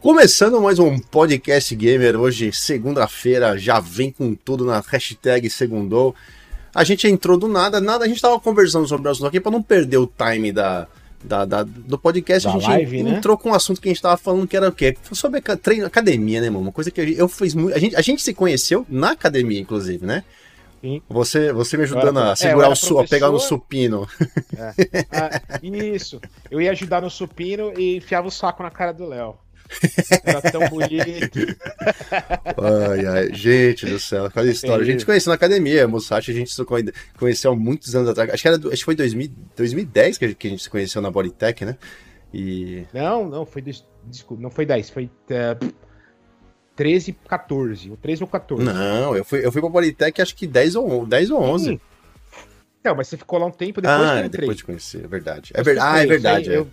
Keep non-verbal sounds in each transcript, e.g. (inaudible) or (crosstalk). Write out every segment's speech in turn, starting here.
Começando mais um podcast gamer hoje, segunda-feira, já vem com tudo na hashtag segundou. A gente entrou do nada, nada, a gente tava conversando sobre o assunto aqui para não perder o time da, da, da do podcast. Da a gente live, né? entrou com um assunto que a gente tava falando que era o quê? Sobre treino, academia, né, mano? Uma coisa que eu fiz muito. A gente, a gente se conheceu na academia, inclusive, né? Sim. Você, você me ajudando Eu era- a é, segurar o su, a pegar no supino. Ah, isso. Eu ia ajudar no supino e enfiava o saco na cara do Léo. Era tão bonito. Ai, ai, gente do céu, qual a história? A gente se conheceu na academia, Musashi, a gente se conhe- conheceu há muitos anos atrás. Acho que, era, acho que foi 2000, 2010 que a, gente, que a gente se conheceu na Bodytech, né? E. Não, não, foi. des- Desculpa, não foi 10, foi é, 13, 14. O 13 ou 14. Não, eu fui, eu fui pra Bodytech acho que 10 ou, 10 ou 11. Sim. Não, mas você ficou lá um tempo depois que ah, eu entrei. depois de conhecer, é verdade. É ver... Ah, é verdade, é. eu-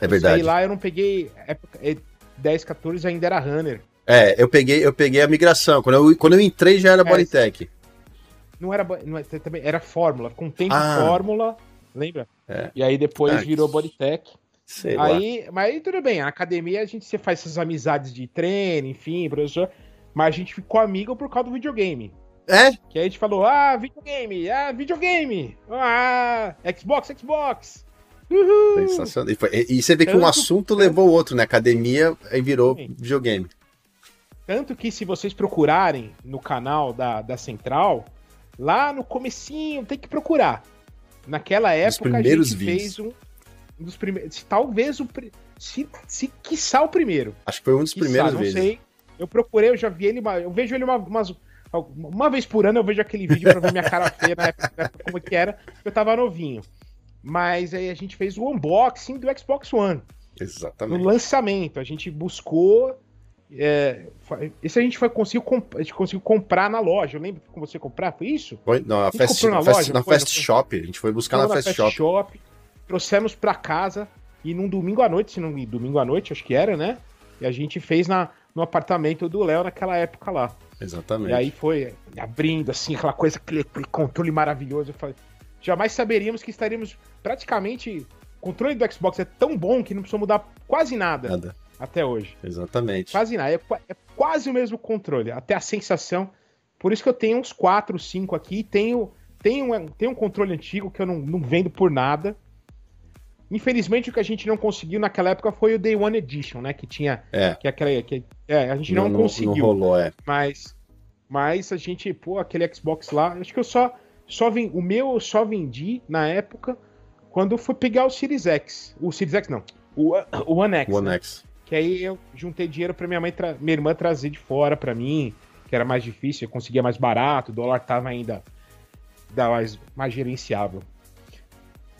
É verdade. saí lá, eu não peguei. Época, é, 10, 14 ainda era runner. É, eu peguei, eu peguei a migração. Quando eu, quando eu entrei já era É, Bodytech. Não era, não é- também, era Fórmula. Com o tempo Ah. Fórmula, lembra? É. E aí depois Ah, virou Bodytech. Sei lá. Aí, mas aí tudo bem, na academia a gente se faz essas amizades de treino, enfim, professor. Mas a gente ficou amigo por causa do videogame. É? Que aí a gente falou, ah, videogame, ah, videogame, ah, Xbox, Xbox. Uhul. Sensacional. E, foi- e- e você vê que um Tanto- assunto levou o outro, né? Academia aí virou Sim. videogame. Tanto que se vocês procurarem no canal da, da Central, lá no comecinho, tem que procurar. Naquela época a gente vídeos. fez um, um dos primeiros, talvez o, se, se quiçá o primeiro. Acho que foi um dos Quiçá, primeiros não vezes. sei. Eu procurei, eu já vi ele, eu vejo ele uma, umas- uma vez por ano, eu vejo aquele vídeo pra ver minha cara feia na época, na época como que era, eu tava novinho. Mas aí a gente fez o unboxing do Xbox One, no Exatamente. lançamento. A gente buscou. É, esse a gente foi conseguiu, a gente conseguiu comprar na loja. Eu lembro com você comprar, foi isso? Foi, não, na Fast, comprou na na Fast, loja, na foi? Shop. A gente foi buscar Fomos na Fast Shop. trouxemos pra casa e num domingo à noite, se não domingo à noite, acho que era, né? E a gente fez na, no apartamento do Léo naquela época lá. Exatamente. E aí foi abrindo assim, aquela coisa, aquele, aquele controle maravilhoso. Eu falei, jamais saberíamos que estaríamos praticamente. O controle do Xbox é tão bom que não precisa mudar quase nada Nada. até hoje. Exatamente. Quase nada. É, é quase o mesmo controle. Até a sensação. Por isso que eu tenho uns 4, 5 aqui. Tenho, tenho, um- tenho um controle antigo que eu não, não vendo por nada. Infelizmente, o que a gente não conseguiu naquela época foi o Day One Edition, né? Que tinha. É. Que aquela, que, é, a gente não, conseguiu. Não rolou, é. Mas, mas a gente, pô, aquele Xbox lá, acho que eu só, só vim, o meu eu só vendi na época quando eu fui pegar o Series X. O Series X não, o, o One X. One né? X. Que aí eu juntei dinheiro pra minha mãe, minha irmã trazer de fora pra mim, que era mais difícil, eu conseguia mais barato, o dólar tava ainda da mais, mais gerenciável.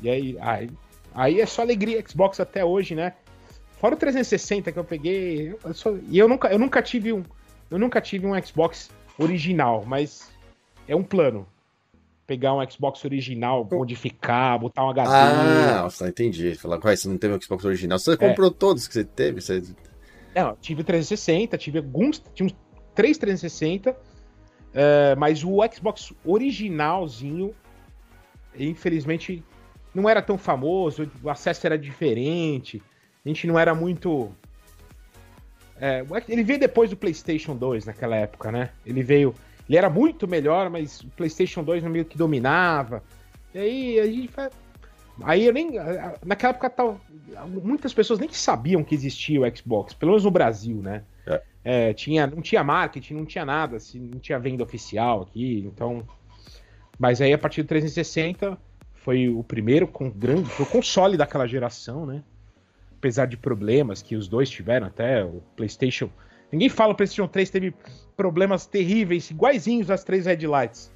E aí, aí, aí é só alegria Xbox até hoje, né? Fora o 360 que eu peguei, eu só- e eu nunca, eu nunca tive um, eu nunca tive um Xbox original, mas é um plano. Pegar um Xbox original, modificar, botar um HD. Ah, nossa, entendi. Falar, você não teve o Xbox original. Você comprou todos que você teve? Você... Não, tive 360, tive alguns, tinha uns três 360, é, mas o Xbox originalzinho, infelizmente, não era tão famoso, o acesso era diferente, a gente não era muito. É, ele veio depois do PlayStation 2 naquela época, né? Ele veio. Ele era muito melhor, mas o PlayStation 2 meio que dominava. E aí a gente Aí eu nem. Naquela época tal, muitas pessoas nem sabiam que existia o Xbox, pelo menos no Brasil, né? É. É, tinha, não tinha marketing, não tinha nada, assim, não tinha venda oficial aqui, então. Mas aí a partir do 360 foi o primeiro com grande, foi o console daquela geração, né? Apesar de problemas que os dois tiveram até o PlayStation. Ninguém fala o PlayStation 3 teve problemas terríveis, iguaizinhos às três headlights.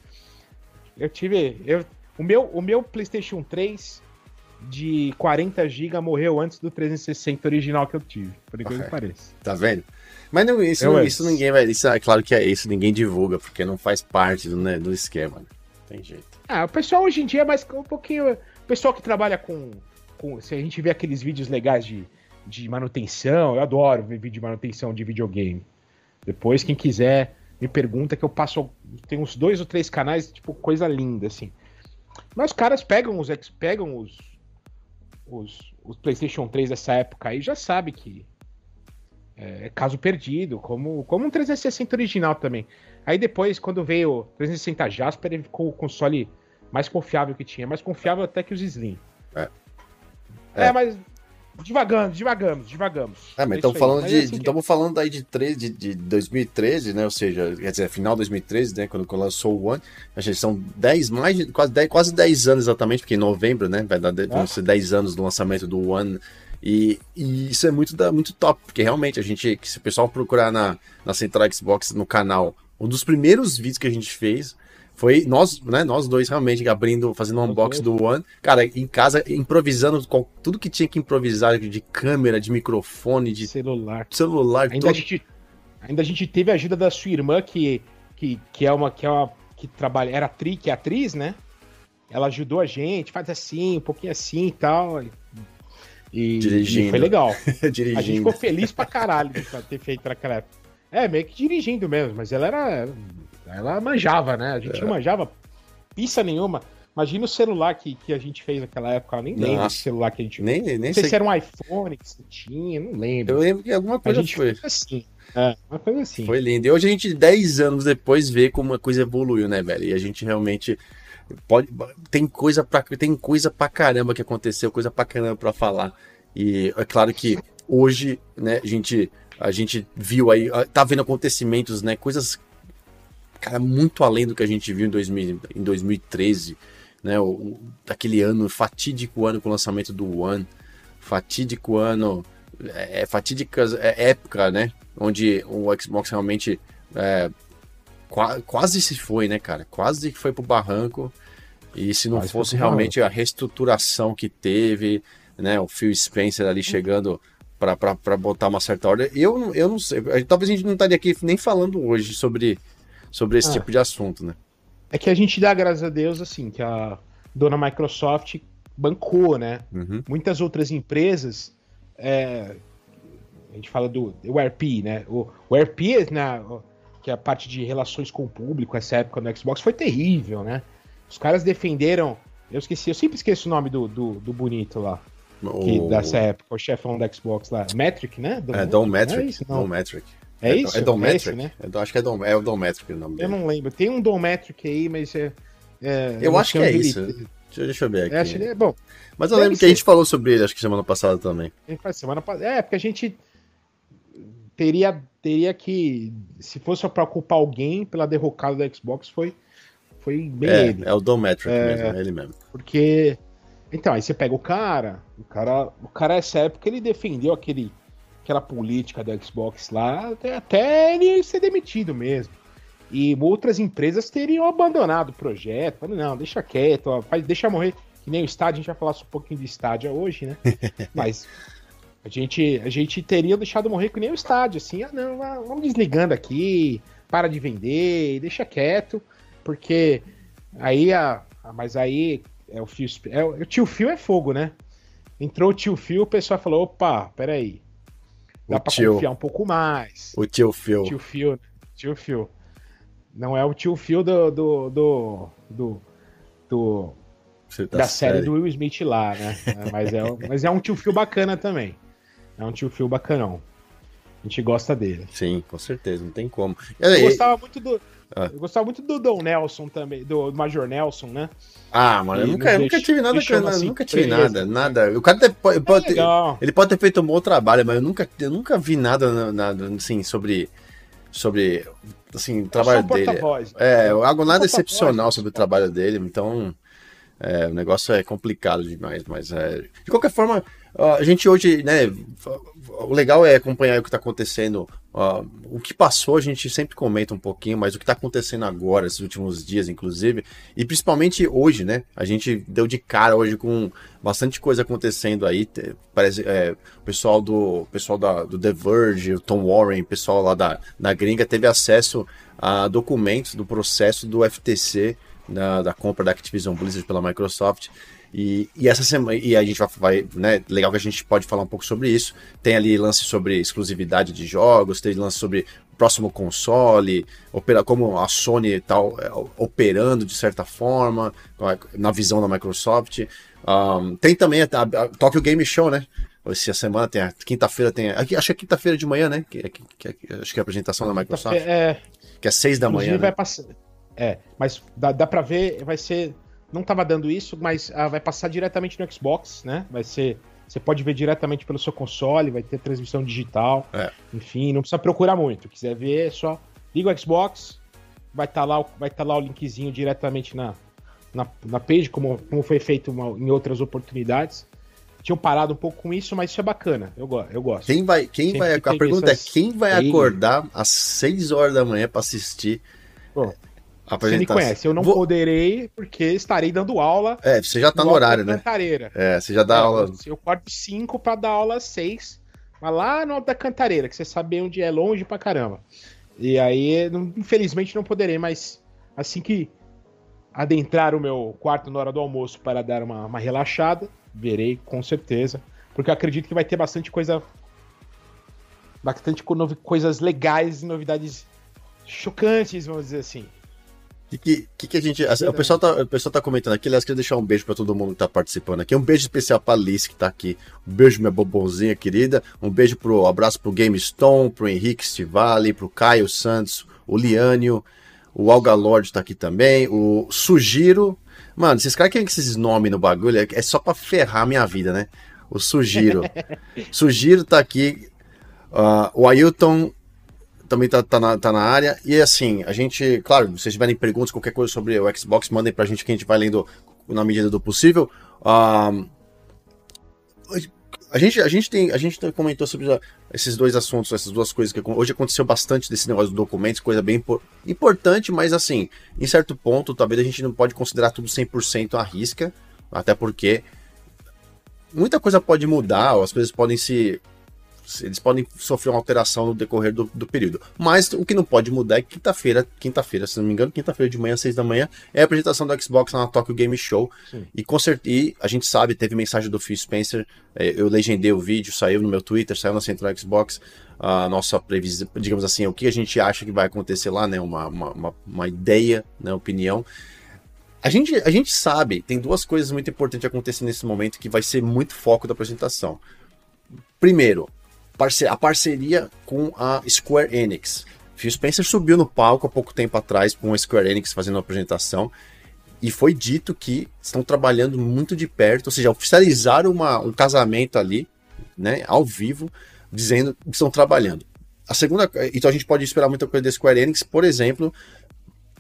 Eu tive, eu, o meu, o meu PlayStation 3 de 40 GB morreu antes do 360 original que eu tive, por incrível que Ok. pareça. Tá vendo? Mas não, isso, não- é. isso ninguém vai. Isso, é claro que é isso, ninguém divulga, porque não faz parte do, né, do esquema. Né? Tem jeito. Ah, o pessoal hoje em dia é mais um pouquinho. O pessoal que trabalha com. com se a gente vê aqueles vídeos legais de, de manutenção, eu adoro ver vídeo de manutenção de videogame. Depois, quem quiser, me pergunta que eu passo. Tem uns dois ou três canais, tipo, coisa linda, assim. Mas os caras pegam os. pegam os. Os, os PlayStation 3 dessa época aí já sabe que. é, caso perdido, como, como um 360 original também. Aí depois, quando veio o 360 Jasper, ele ficou o console mais confiável que tinha, mais confiável até que os Slim. É, é. é mas Devagamos, devagamos, devagamos. É, mas estamos falando, de, assim estamos falando aí de, 13, de, de 2013, né? Ou seja, quer dizer, final de 2013, né? Quando, lançou o One. A gente são 10, mais de, quase 10, quase 10 anos exatamente, porque em novembro, né? Vai dar vão ser 10 anos do lançamento do One. E, e, isso é muito, muito top, porque realmente a gente, se o pessoal procurar na, na Central Xbox no canal, um dos primeiros vídeos que a gente fez foi nós, né, nós dois realmente abrindo, fazendo um unboxing do One. Cara, em casa, improvisando com tudo que tinha que improvisar de câmera, de microfone, de celular. Celular, ainda, todo... a gente, ainda a gente teve a ajuda da sua irmã, que, que, que é uma que é uma que trabalha, era tri, que é atriz, né? Ela ajudou a gente, faz assim, um pouquinho assim e tal. E, Dirigindo. E foi legal. Dirigindo. (laughs) A gente ficou feliz pra caralho de ter feito naquela época. É, meio que dirigindo mesmo, mas ela era ela manjava, né? A gente é. não manjava pista nenhuma. Imagina o celular que, que a gente fez naquela época. Eu nem Nossa. lembro celular que a gente nem, nem não sei, sei se era um iPhone que você tinha, não lembro. Eu lembro que alguma coisa a gente foi. assim. É, uma coisa assim. Foi lindo. E hoje a gente, 10 anos depois, vê como a coisa evoluiu, né, velho? E a gente realmente pode. Tem coisa pra, tem coisa pra caramba que aconteceu, coisa pra caramba pra falar. E é claro que hoje, né, a gente, a gente viu aí, tá vendo acontecimentos, né? Coisas cara, muito além do que a gente viu em, 2000, em 2013, né? O, o, aquele ano, fatídico ano com o lançamento do One, fatídico ano, é, é fatídica é, época, né? Onde o Xbox realmente é, qua, quase se foi, né, cara? Quase que foi pro barranco. E se não quase fosse realmente a reestruturação que teve, né? O Phil Spencer ali chegando para botar uma certa ordem. Eu, eu não sei. Talvez a gente não estaria aqui nem falando hoje sobre sobre esse ah. tipo de assunto, né? É que a gente dá graças a Deus, assim, que a dona Microsoft bancou, né? Uhum. Muitas outras empresas, é, a gente fala do, do ERP, né? O, o ERP, né, que é a parte de relações com o público, essa época no Xbox, foi terrível, né? Os caras defenderam. Eu esqueci, eu sempre esqueço o nome do, do, do bonito lá. Que, dessa época, o chefão da Xbox lá. Metric, né? Dom é, Dom Metric. É isso, Dom Metric. É, é isso? É Dom é né? É, acho que é, Dom, é o Dom Metric o nome dele. Eu não lembro. Tem um Dom Metric aí, mas é. é eu acho que é isso. Deixa, deixa, eu ver aqui. Acho, é, bom, mas eu lembro que a gente falou sobre ele, acho que semana passada também. Semana passada. É, porque a gente teria, teria que. Se fosse para culpar alguém pela derrocada da Xbox, foi, foi bem é, ele. É o Dom Metric é, mesmo, é ele mesmo. Porque. Então, aí você pega o cara, o cara, o cara essa época ele defendeu aquele aquela política da Xbox lá, até ele ser demitido mesmo. E outras empresas teriam abandonado o projeto. Falando, não, deixa quieto, ó, faz, deixa morrer. Que nem o estádio, a gente vai falar um pouquinho de estádio hoje, né? (laughs) Mas a gente, a gente teria deixado morrer que nem o estádio, assim, ah, não, vamos desligando aqui, para de vender, deixa quieto, porque aí a. Mas aí é o fio. É, o tio Fio é fogo, né? Entrou o tio Fio, o pessoal falou: opa, peraí. Dá para confiar um pouco mais. O tio Phil. Tio Phil. Tio Phil. Não é o tio Phil do. do, do, do, do tá da série. série do Will Smith lá, né? É, mas, é, mas é um tio Phil bacana também. É um tio Phil bacanão. A gente gosta dele. Sim, com certeza, não tem como. Eu gostava muito do. Ah. Eu gostava muito do Dom Nelson também, do Major Nelson, né? Ah, mano, eu nunca, eu nunca tive nada com assim, nunca tive nada, nada. O cara pode, pode é ter, ele pode ter feito um bom trabalho, mas eu nunca, eu nunca vi nada, nada assim, sobre, sobre assim, o trabalho dele. É, algo nada excepcional sobre o trabalho dele, então é, o negócio é complicado demais, mas é, de qualquer forma, a gente hoje, né, o legal é acompanhar o que está acontecendo. Uh, o que passou a gente sempre comenta um pouquinho, mas o que está acontecendo agora, esses últimos dias, inclusive, e principalmente hoje, né? A gente deu de cara hoje com bastante coisa acontecendo aí. Parece é, o pessoal do pessoal da, do The Verge, o Tom Warren, o pessoal lá da, da gringa teve acesso a documentos do processo do FTC, da, da compra da Activision Blizzard pela Microsoft. E, e, essa semana, e a gente vai, vai, né? Legal que a gente pode falar um pouco sobre isso. Tem ali lance sobre exclusividade de jogos, tem lance sobre próximo console, opera, como a Sony tal é, operando de certa forma, na visão da Microsoft. Um, tem também a, a, Tokyo Game Show, né? se a semana tem. Quinta-feira tem. Aqui, acho que é quinta-feira de manhã, né? Que, que, que, acho que é a apresentação da Microsoft. É, que é seis da manhã. Né? Vai passar, é, mas dá, dá pra ver, vai ser. Não tava dando isso, mas ah, vai passar diretamente no Xbox, né? Vai ser. Você pode ver diretamente pelo seu console, vai ter transmissão digital. É. Enfim, não precisa procurar muito. Quiser ver, é só liga o Xbox, vai estar tá lá, vai tá lá o linkzinho diretamente na, na, na page, como, como foi feito uma, em outras oportunidades tinham parado um pouco com isso, mas isso é bacana. Eu, eu gosto. Quem vai, quem vai, a pergunta é quem vai acordar às 6 horas da manhã para assistir Bom, você me conhece, eu não Vou... poderei porque estarei dando aula. É, você já tá no horário, né? Cantareira. É, você já dá é, aula. Eu corto 5 para dar aula às 6, mas lá no da Cantareira, que você sabe onde é longe pra caramba. E aí, infelizmente, não poderei, mas assim que adentrar o meu quarto na hora do almoço para dar uma, uma relaxada, verei com certeza. Porque eu acredito que vai ter bastante coisa. Bastante coisas legais e novidades chocantes, vamos dizer assim. O que, que, que, a gente. Assim, o, pessoal tá, o pessoal tá comentando aqui, aliás, queria deixar um beijo para todo mundo que tá participando aqui. Um beijo especial pra Alice que tá aqui. Um beijo, minha bobonzinha querida. Um beijo pro um abraço pro Game Stone, pro Henrique Stivali, pro Caio Santos, o Liânio, o Alga Lord tá aqui também, o Sugiro. Mano, esses caras querem esses nomes no bagulho, é, é só pra ferrar a minha vida, né? O Sugiro. (laughs) Sugiro tá aqui. Uh, o Ailton também tá, tá, na, tá na área. E assim, a gente, claro, se vocês tiverem perguntas, qualquer coisa sobre o Xbox, mandem pra gente que a gente vai lendo na medida do possível. Uh, a gente, a gente tem, a gente comentou sobre esses dois assuntos, essas duas coisas que hoje aconteceu bastante desse negócio dos documentos, coisa bem importante, mas assim, em certo ponto, talvez a gente não pode considerar tudo 100% à risca, até porque muita coisa pode mudar, as coisas podem se eles podem sofrer uma alteração no decorrer do, do período. Mas o que não pode mudar é que quinta-feira, quinta-feira, se não me engano, quinta-feira de manhã, seis da manhã, é a apresentação do Xbox na Tokyo Game Show. E, com e a gente sabe, teve mensagem do Phil Spencer, é, eu legendei o vídeo, saiu no meu Twitter, saiu na Central Xbox, a nossa previsão, digamos assim, o que a gente acha que vai acontecer lá, né? Uma, uma, uma, uma ideia, né? Opinião. A gente, a gente sabe, tem duas coisas muito importantes acontecendo nesse momento que vai ser muito foco da apresentação. Primeiro, a parceria com a Square Enix. Phil Spencer subiu no palco há pouco tempo atrás com a Square Enix fazendo uma apresentação e foi dito que estão trabalhando muito de perto, ou seja, oficializaram uma, um casamento ali, né, ao vivo, dizendo que estão trabalhando. A segunda, então a gente pode esperar muita coisa da Square Enix, por exemplo,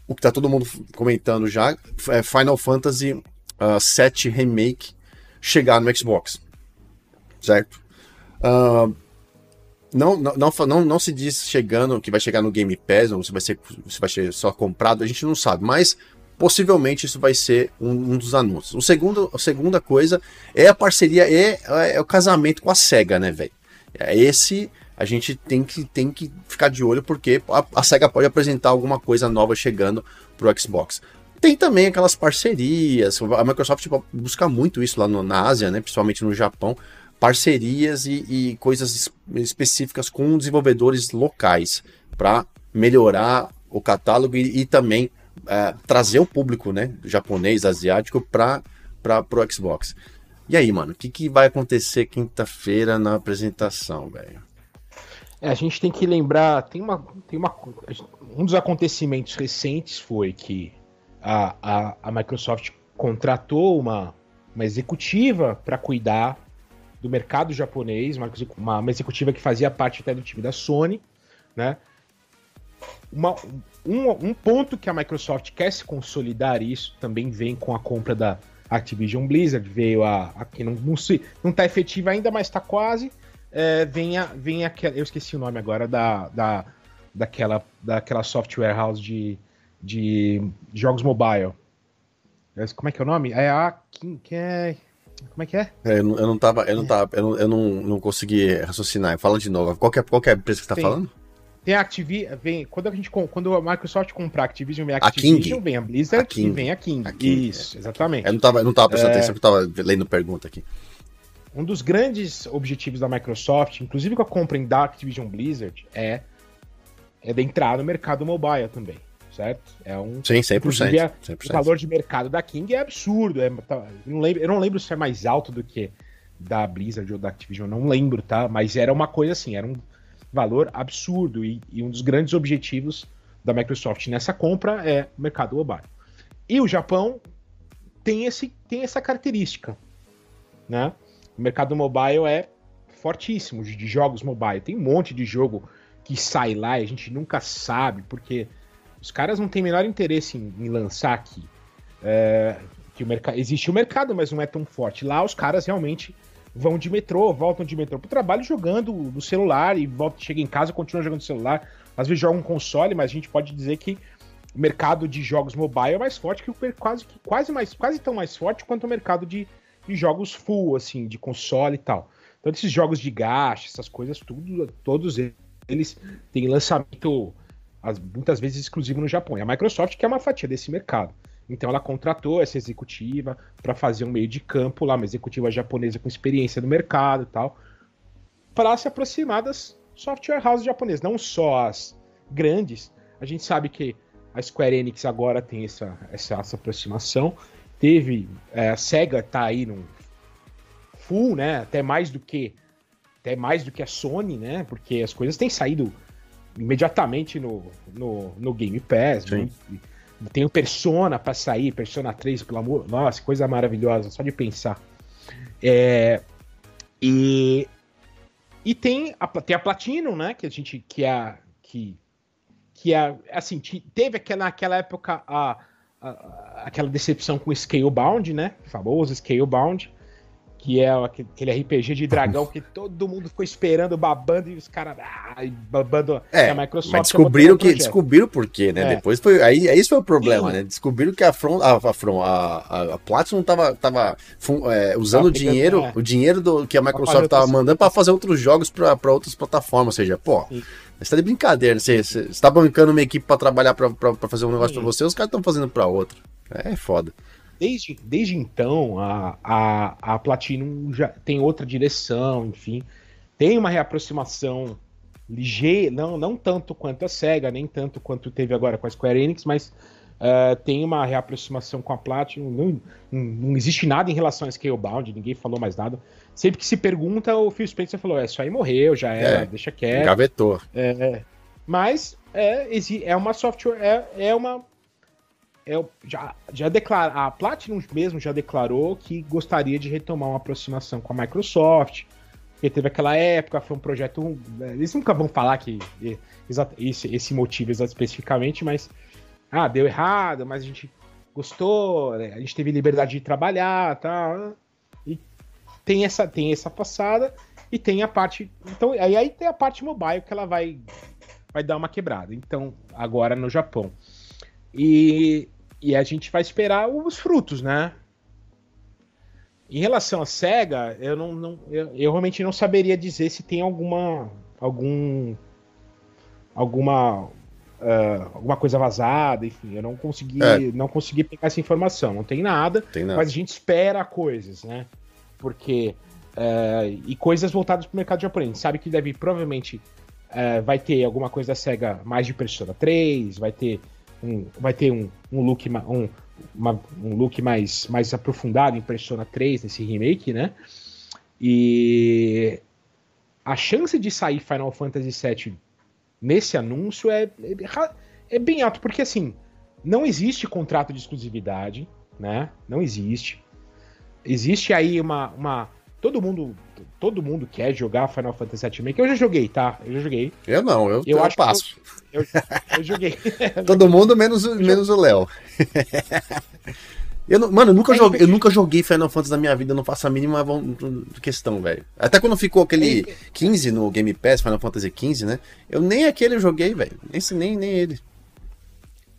o que está todo mundo comentando já, é Final Fantasy uh, ah, 7 Remake chegar no Xbox, certo? Uh, não, não, não, não, se diz chegando que vai chegar no Game Pass, ou se vai ser, se vai ser só comprado, a gente não sabe, mas possivelmente isso vai ser um, um dos anúncios. O segundo, a segunda coisa é a parceria, é, é o casamento com a SEGA, né, velho? É esse a gente tem que, tem que ficar de olho porque a, a SEGA pode apresentar alguma coisa nova chegando pro Xbox. Tem também aquelas parcerias, a Microsoft tipo, busca muito isso lá no, na Ásia, né, principalmente no Japão, parcerias e, e coisas específicas com desenvolvedores locais para melhorar o catálogo e, e também é, trazer o público né, japonês, asiático para o Xbox. E aí, mano, o que, que vai acontecer quinta-feira na apresentação, velho? É, a gente tem que lembrar, tem uma, tem uma, um dos acontecimentos recentes foi que a, a, a Microsoft contratou uma, uma executiva para cuidar do mercado japonês, uma, uma, executiva que fazia parte até do time da Sony, né? Uma, um, um, ponto que a Microsoft quer se consolidar isso também vem com a compra da Activision Blizzard, veio a, a que não, não, se, não tá efetiva ainda, mas está quase. É, vem, a, vem aquela, eu esqueci o nome agora da, da daquela, daquela software house de, de jogos mobile. Como é que é o nome? É a que, que é como é que é? é eu, não, eu não tava, eu não tava, eu não, eu não, não consegui raciocinar. Fala de novo. Qual que é, qual que é a empresa que você tá falando? Tem a Activision, vem, quando a gente quando a Microsoft comprar a Activision, vem a Activision, a vem a Blizzard a e vem a King. a King. Isso, exatamente. Eu não tava, eu não tava prestando é... atenção, eu tava lendo pergunta aqui. Um dos grandes objetivos da Microsoft, inclusive com a compra da Activision Blizzard, é é de entrar no mercado mobile também certo? É um. Sim, 100%. 100%. O valor de mercado da King é absurdo. É, tá, eu, não lembro, eu não lembro se é mais alto do que da Blizzard ou da Activision, não lembro, tá? Mas era uma coisa assim, era um valor absurdo e, e um dos grandes objetivos da Microsoft nessa compra é o mercado mobile. E o Japão tem, esse, tem essa característica, né? O mercado mobile é fortíssimo de jogos mobile. Tem um monte de jogo que sai lá e a gente nunca sabe, porque os caras não têm menor interesse em, em lançar aqui. É, que o mercado existe o mercado, mas não é tão forte. Lá os caras realmente vão de metrô, voltam de metrô pro trabalho jogando no celular e volta, chega em casa continua jogando no celular. Às vezes joga um console, mas a gente pode dizer que o mercado de jogos mobile é mais forte que o quase, quase mais quase tão mais forte quanto o mercado de, de jogos full assim, de console e tal. Então esses jogos de gacha, essas coisas tudo, todos eles têm lançamento muitas vezes exclusivo no Japão. E a Microsoft que é uma fatia desse mercado. Então ela contratou essa executiva para fazer um meio de campo lá, uma executiva japonesa com experiência no mercado e tal, para se aproximar das software houses japonesas, não só as grandes. A gente sabe que a Square Enix agora tem essa, essa, essa aproximação. Teve é, a Sega tá aí num full, né? Até mais do que até mais do que a Sony, né? Porque as coisas têm saído imediatamente no, no, no Game Pass. Sim. Né? Tem o Persona para sair, Persona 3, pelo amor. Nossa, coisa maravilhosa, só de pensar. É, e e tem a, tem a Platinum, né? Que a gente. Que é. Que, que é. Assim, teve aquela, naquela época a, a, aquela decepção com o Scalebound, né? O famoso Scalebound que é aquele RPG de dragão que todo mundo ficou esperando, babando, e os caras ah, babando é, a Microsoft. Mas descobriram que descobriram por quê, né? É. Depois foi. Aí, aí isso foi o problema, Sim. né? Descobriram que a Front, a, a, a, a Platinum tava, tava é, usando o dinheiro, é. o dinheiro do, que a Microsoft tava mandando para fazer outros jogos para outras plataformas. Ou seja, pô. Sim. Você tá de brincadeira, você, você, você tá bancando uma equipe para trabalhar para fazer um negócio para você, os caras estão fazendo para outra. É foda desde, desde então, a, a, a Platinum já tem outra direção, enfim. Tem uma reaproximação ligeira, não, não tanto quanto a SEGA, nem tanto quanto teve agora com a Square Enix, mas uh, tem uma reaproximação com a Platinum. Não, não, existe nada em relação a Scalebound, ninguém falou mais nada. Sempre que se pergunta, o Phil Spencer falou: é, isso aí morreu, já era, é, deixa quieto. Gavetou. É, mas é, é uma software, é, é uma é, já, já declara, a Platinum mesmo já declarou que gostaria de retomar uma aproximação com a Microsoft, porque teve aquela época, foi um projeto. Eles nunca vão falar que esse, esse motivo especificamente, mas ah, deu errado, mas a gente gostou, né, a gente teve liberdade de trabalhar, tá? E tem essa, tem essa passada e tem a parte. Então, aí, aí tem a parte mobile que ela vai, vai dar uma quebrada. Então, agora no Japão. E e a gente vai esperar os frutos, né? Em relação à SEGA, eu não, não eu, eu, realmente não saberia dizer se tem alguma algum alguma uh, alguma coisa vazada, enfim, eu não consegui é. não consegui pegar essa informação, não tem nada, tem nada, mas a gente espera coisas, né? Porque uh, e coisas voltadas para o mercado japonês. A gente sabe que deve provavelmente uh, vai ter alguma coisa da SEGA mais de Persona 3, vai ter um, vai ter um, um look, um, uma, um look mais, mais aprofundado em Persona 3 nesse remake, né? E a chance de sair Final Fantasy VII nesse anúncio é, é, é bem alto, porque assim, não existe contrato de exclusividade, né? Não existe. Existe aí uma, uma todo mundo todo mundo quer jogar Final Fantasy VII Remake. Eu já joguei, tá? Eu já joguei. Eu não, eu, eu, eu acho passo. Eu, eu, eu joguei. (laughs) todo mundo menos, menos o Léo. Eu não, mano, eu nunca, é joguei, eu nunca joguei Final Fantasy na minha vida, eu não faço a mínima questão, velho. Até quando ficou aquele 15 no Game Pass, Final Fantasy 15, né? Eu nem aquele eu joguei, velho. Nem, nem, ele.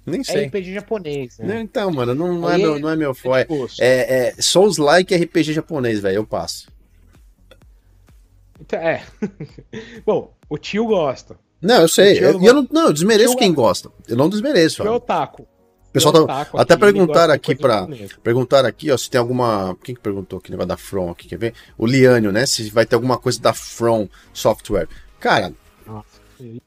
Nem sei. É RPG japonês, né? Então, mano, não, não, é, meu, não é meu foi. É, é Souls-like RPG japonês, velho. Eu passo. Então, é. (laughs) Bom, o tio gosta. Não, eu sei. Eu, eu, não, não, eu desmereço quem gosta. Eu não desmereço. O otaku. O pessoal tá, até perguntar aqui para perguntar aqui, ó, se tem alguma, quem que perguntou aqui, negócio da From aqui, quer ver? O Liânio, né? Se vai ter alguma coisa da From Software. Cara, Nossa,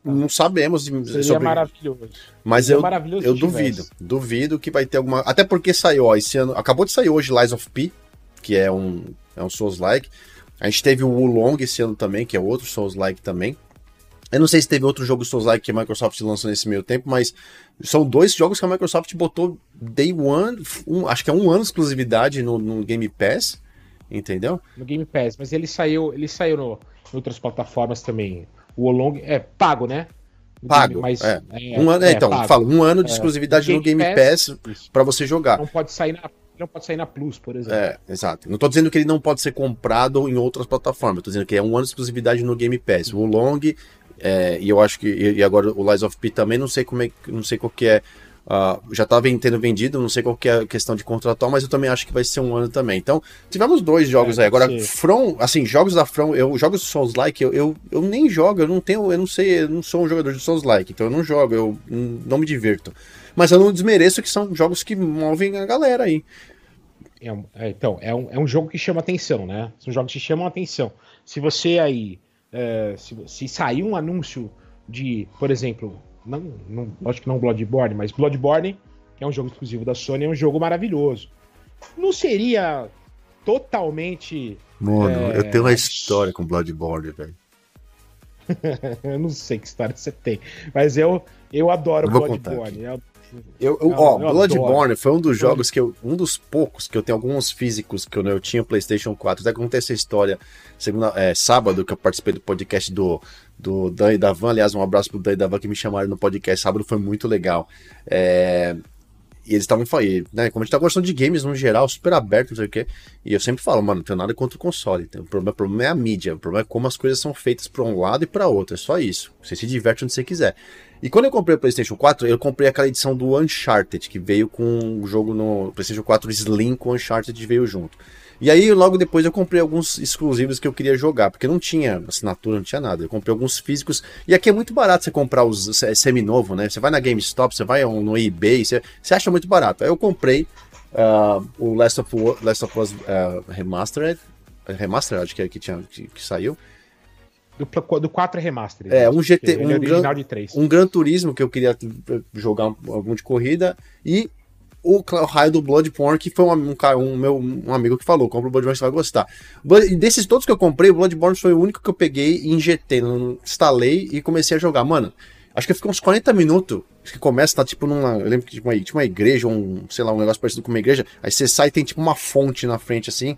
não sabemos seria sobre... maravilhoso. Mas seria eu, maravilhoso eu duvido, duvido que vai ter alguma, até porque saiu, ó, esse ano, acabou de sair hoje Lies of P, que é um é um Souls like. A gente teve o Wulong esse ano também, que é outro Souls-like também. Eu não sei se teve outro jogo Souls-like que a Microsoft lançou nesse meio tempo, mas são dois jogos que a Microsoft botou Day One, um, acho que é um ano de exclusividade no, no, Game Pass, entendeu? No Game Pass, mas ele saiu, ele saiu no, em outras plataformas também. O Olong é pago, né? Pago, mas é. é um ano, é, então, pago. falo, um ano de é. exclusividade no Game Pass, Pass para você jogar. Não pode sair na não pode sair na Plus, por exemplo. É, exato. Não estou dizendo que ele não pode ser comprado em outras plataformas. Estou dizendo que é um ano de exclusividade no Game Pass. O Long é, e eu acho que e agora o Lies of P também não sei como é, não sei qual que é Uh, já estava tendo vendido, não sei qual que é a questão de contratual, mas eu também acho que vai ser um ano também. Então, tivemos dois jogos é, aí. Agora, sim. From, assim, jogos da From, eu jogos Souls-like, eu, eu, eu nem jogo, eu não tenho, eu não sei, eu não sou um jogador de Souls-like, então eu não jogo, eu não me divirto. Mas eu não desmereço que são jogos que movem a galera aí. É, é, então, é um, é um jogo que chama atenção, né? São jogos que chamam atenção. Se você aí, é, se, se sair um anúncio de, por exemplo, não, não, acho que não Bloodborne, mas Bloodborne, que é um jogo exclusivo da Sony, é um jogo maravilhoso. Não seria totalmente. Mano, é... eu tenho uma história com Bloodborne, velho. (laughs) eu não sei que história você tem, mas eu, eu adoro eu Bloodborne. Eu, eu, eu, ó, eu Bloodborne adoro. foi um dos jogos que eu. Um dos poucos que eu tenho alguns físicos que eu, eu tinha PlayStation 4. Até acontece a história. Segunda, é, sábado, que eu participei do podcast do, do Dan e Davan. Aliás, um abraço pro Dan e Davan que me chamaram no podcast sábado. Foi muito legal. É, e eles estavam falando, né? Como a gente tá gostando de games no geral, super aberto, não sei o quê. E eu sempre falo, mano, não tenho nada contra o console. O problema, o problema é a mídia. O problema é como as coisas são feitas para um lado e para outro. É só isso. Você se diverte onde você quiser. E quando eu comprei o PlayStation 4, eu comprei aquela edição do Uncharted, que veio com o jogo no PlayStation 4 Slim com o Uncharted veio junto. E aí, logo depois, eu comprei alguns exclusivos que eu queria jogar, porque não tinha assinatura, não tinha nada. Eu comprei alguns físicos. E aqui é muito barato você comprar os é, seminovo, né? Você vai na GameStop, você vai no eBay, você, você acha muito barato. Aí eu comprei uh, o Last of, Last of Us uh, Remastered. Remastered, acho que é que, tinha, que, que saiu. Do, do 4 Remaster. É, um GT. Um, é gran, um Gran Turismo que eu queria jogar algum de corrida. E o, o raio do Bloodborne, que foi um, um, um, meu, um amigo que falou: compra o Bloodborne, você vai gostar. Desses todos que eu comprei, o Bloodborne foi o único que eu peguei e injetei, instalei e comecei a jogar. Mano, acho que ficou uns 40 minutos. Acho que começa, tá tipo numa. Eu lembro que tinha uma, tinha uma igreja, um, sei lá, um negócio parecido com uma igreja. Aí você sai e tem tipo uma fonte na frente assim.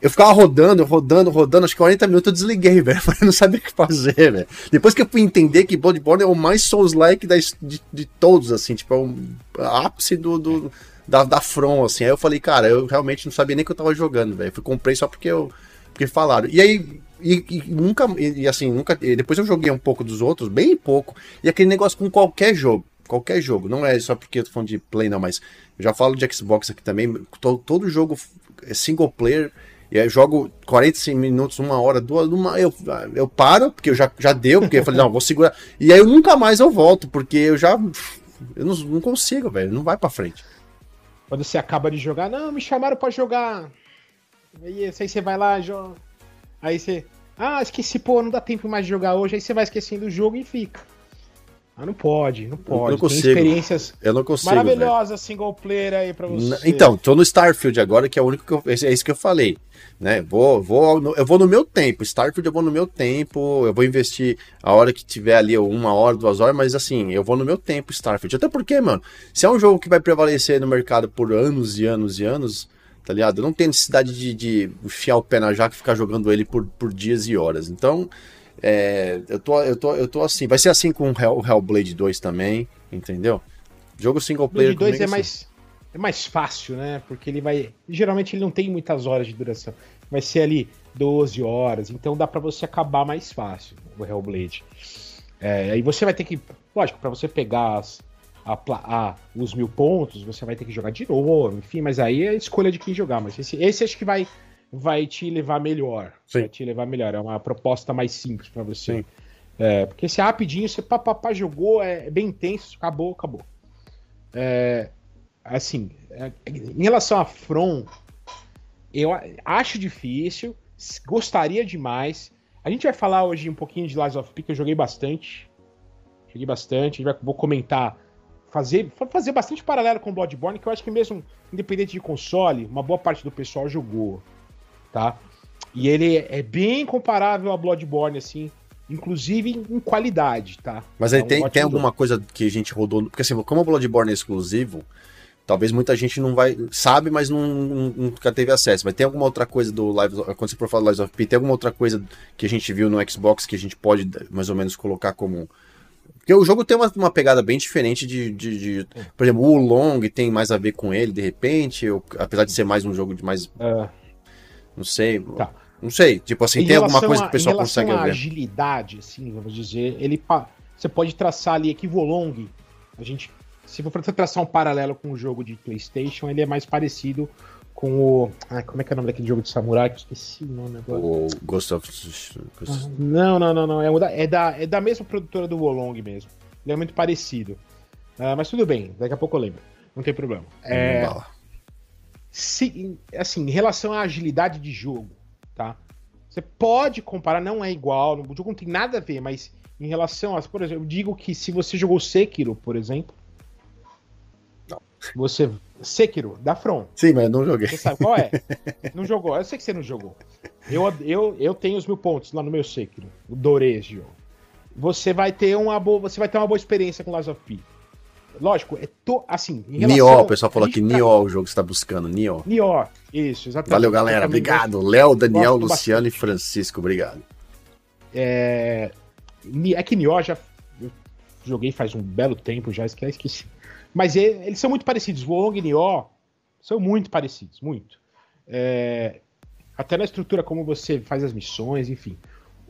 Eu ficava rodando, rodando, rodando, acho que 40 minutos eu desliguei, (laughs) velho. Eu não sabia o que fazer, velho. Depois que eu fui entender que Bloodborne é o mais Souls-like de, de todos, assim, tipo, é o ápice do, do, da, da From, assim. Aí eu falei, cara, eu realmente não sabia nem que eu tava jogando, velho. Fui comprei só porque eu. Porque falaram. E aí, e, e, nunca, e, assim, nunca. depois eu joguei um pouco dos outros, bem pouco. E aquele negócio com qualquer jogo. Qualquer jogo. Não é só porque eu tô falando de Play, não, mas eu já falo de Xbox aqui também. Todo, todo jogo é single player e aí eu jogo 45 minutos, uma hora, duas, uma, eu, eu paro, porque eu já, já deu, porque eu falei, não, vou segurar. E aí eu nunca mais eu volto, porque eu já. Eu não, não consigo, velho. Não vai pra frente. Quando você acaba de jogar, não, me chamaram pra jogar. Aí, aí você vai lá, joga. Aí você. Ah, esqueci, pô, não dá tempo mais de jogar hoje. Aí você vai esquecendo o jogo e fica. Ah, não pode, não pode. Eu não consigo. Tem experiências eu não consigo, maravilhosas single player aí pra você. Então, tô no Starfield agora, que é o único que eu, é isso que eu falei, né? Vou, vou, eu vou no meu tempo. Starfield eu vou no meu tempo, eu vou investir a hora que tiver ali, uma hora, duas horas, mas assim, eu vou no meu tempo Starfield. Até porque, mano, se é um jogo que vai prevalecer no mercado por anos e anos e anos, tá ligado? Eu não tenho necessidade de, de enfiar o pé na jaca e ficar jogando ele por, por dias e horas. Então, é, eu, tô, eu, tô, eu tô assim. Vai ser assim com o Hell, Hellblade 2 também, entendeu? Jogo single player. O 2 é assim. mais, é mais fácil, né? Porque ele vai. Geralmente ele não tem muitas horas de duração. Vai ser ali 12 horas. Então dá para você acabar mais fácil o Hellblade. É, aí você vai ter que. Lógico, para você pegar as, a, a, os mil pontos, você vai ter que jogar de novo, enfim, mas aí é a escolha de quem jogar. Mas esse, esse acho que vai vai te levar melhor. Sim. Vai te levar melhor. É uma proposta mais simples para você. É, porque se é rapidinho, você papapá jogou, é bem intenso, acabou, acabou. É, assim, é, em relação a From, eu acho difícil, gostaria demais. A gente vai falar hoje um pouquinho de Lies of P, que eu joguei bastante. Joguei bastante, vai, vou comentar, fazer, fazer bastante paralelo com Bloodborne, que eu acho que mesmo, independente de console, uma boa parte do pessoal jogou tá? E ele é bem comparável a Bloodborne, assim, inclusive em qualidade, tá? Mas aí é um tem, tem alguma coisa que a gente rodou. Porque assim, como o Bloodborne é exclusivo, talvez muita gente não vai. Sabe, mas não, não- nunca teve acesso. Mas tem alguma outra coisa do Live Quando você for falar do Lives of P, tem alguma outra coisa que a gente viu no Xbox que a gente pode mais ou menos colocar como. Porque o jogo tem uma, uma pegada bem diferente de, de, de- Por exemplo, o Long tem mais a ver com ele, de repente, ou- apesar de ser mais um jogo de mais. Ah, Não sei. Tá. Não sei. Tipo assim, Em tem alguma coisa a- que o pessoal consegue ver. agilidade, assim, vamos dizer, ele você pode traçar ali aqui Volong. A gente, se for traçar um paralelo com o jogo de PlayStation, ele é mais parecido com o, ah, como é que é o nome daquele jogo de samurai? Que eu esqueci o nome agora. O Ghost of. Não, não, não, não. É, da, é, da, é da mesma produtora do Wolong mesmo. Ele é muito parecido. Ah, mas tudo bem, daqui a pouco eu lembro. Não tem problema. É, Bala. Se, assim, em relação à agilidade de jogo, tá? Você pode comparar, não é igual, o jogo não tem nada a ver, mas em relação a, por exemplo, eu digo que se você jogou Sekiro, por exemplo, Não. você Sekiro da From, Sim, mas não joguei. você sabe qual é? (laughs) Não jogou, eu sei que você não jogou. Eu, eu, eu tenho os mil pontos lá no meu Sekiro, o jogo. Você vai ter uma boa, você vai ter uma boa experiência com Last of P. Lógico, é to, assim, em Nioh, o pessoal falou aqui, Nioh é o jogo que você tá buscando, Nioh. Nioh, isso, exatamente. Valeu, galera. Obrigado. Léo, Daniel, Luciano e Francisco, obrigado. É, é que Nioh já eu joguei faz um belo tempo, já esque- esqueci. Mas e- eles são muito parecidos. Wong e Nioh são muito parecidos, muito. É, até na estrutura como você faz as missões, enfim.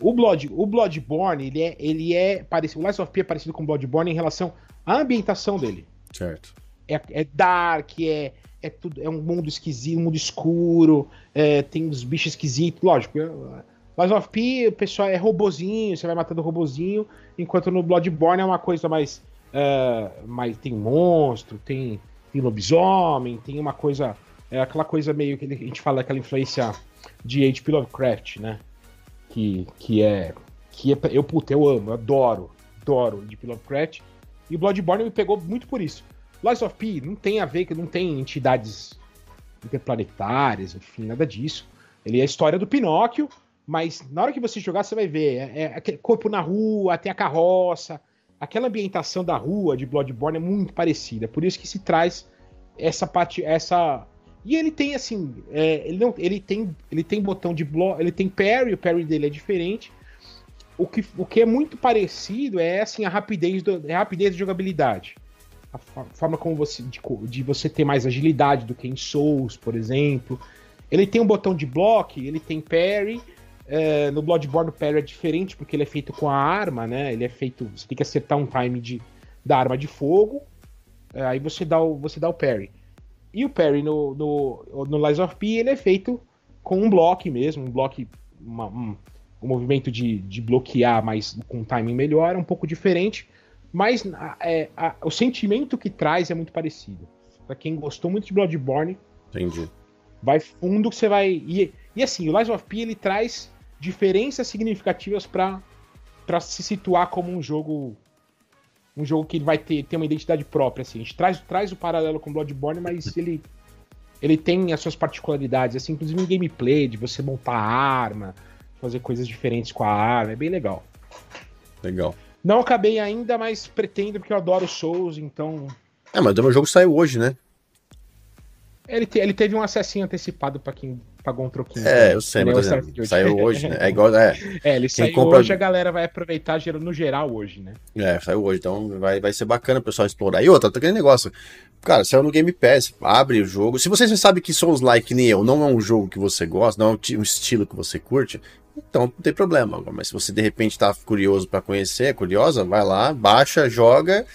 O, Blood, o Bloodborne, ele é, ele é parecido. O Last of P é parecido com o Bloodborne em relação à ambientação dele. Certo. É, é dark, é, é, tudo, é um mundo esquisito, um mundo escuro, é, tem uns bichos esquisitos, lógico. é, Last of P, o pessoal é robozinho, você vai matando robozinho, enquanto no Bloodborne é uma coisa mais. é, mais tem monstro, tem, tem lobisomem, tem uma coisa. É aquela coisa meio que a gente fala, aquela influência de H.P. Lovecraft, né? Que, que é. Que é, eu, puta, eu amo, eu adoro, adoro H.P. Lovecraft. E Bloodborne me pegou muito por isso. Lies of P não tem a ver, que não tem entidades interplanetárias, enfim, nada disso. Ele é a história do Pinóquio, mas na hora que você jogar, você vai ver. É, é aquele corpo na rua, tem a carroça. Aquela ambientação da rua de Bloodborne é muito parecida. Por isso que se traz essa parte. essa E ele tem assim. é, ele, não, ele, tem, ele tem botão de bloco. Ele tem parry, o parry dele é diferente. O que, o que é muito parecido é assim, a rapidez, do, é a rapidez de jogabilidade a fo- forma como você de, de você ter mais agilidade do que em Souls, por exemplo. Ele tem um botão de bloco, ele tem parry. é, no Bloodborne o parry é diferente porque ele é feito com a arma, né? Ele é feito, você tem que acertar um time de, da arma de fogo. é, aí você dá o você dá o parry. E o parry no no, no Lies of P ele é feito com um bloco mesmo, um bloco uma- um, um movimento de, de bloquear, mas com um timing melhor, é um pouco diferente. Mas é, a- o sentimento que traz é muito parecido. Pra quem gostou muito de Bloodborne, Entendi. vai fundo que você vai. E, e assim, o Lies of P ele traz diferenças significativas pra para se situar como um jogo. Um jogo que vai ter, ter uma identidade própria. Assim. A gente traz, traz o paralelo com Bloodborne, mas (laughs) ele, ele tem as suas particularidades, assim, inclusive em gameplay, de você montar a arma, fazer coisas diferentes com a arma. É bem legal. Legal. Não acabei ainda, mas pretendo porque eu adoro Souls, então. É, mas o meu jogo saiu hoje, né? Ele, te- ele teve um acessinho antecipado pra quem pagou um troquinho. É, eu sei, mas é saiu hoje, né? É igual. É, (laughs) É, ele Quem saiu compra- hoje, a galera vai aproveitar no geral hoje, né? é, saiu hoje, então vai, vai ser bacana o pessoal explorar. E outra, tá aquele negócio. Cara, saiu no Game Pass, abre o jogo. Se você já sabe que Souls Like que nem eu, não é um jogo que você gosta, não é um ti- estilo que você curte, então não tem problema. Mas se você de repente tá curioso pra conhecer, curiosa, vai lá, baixa, joga.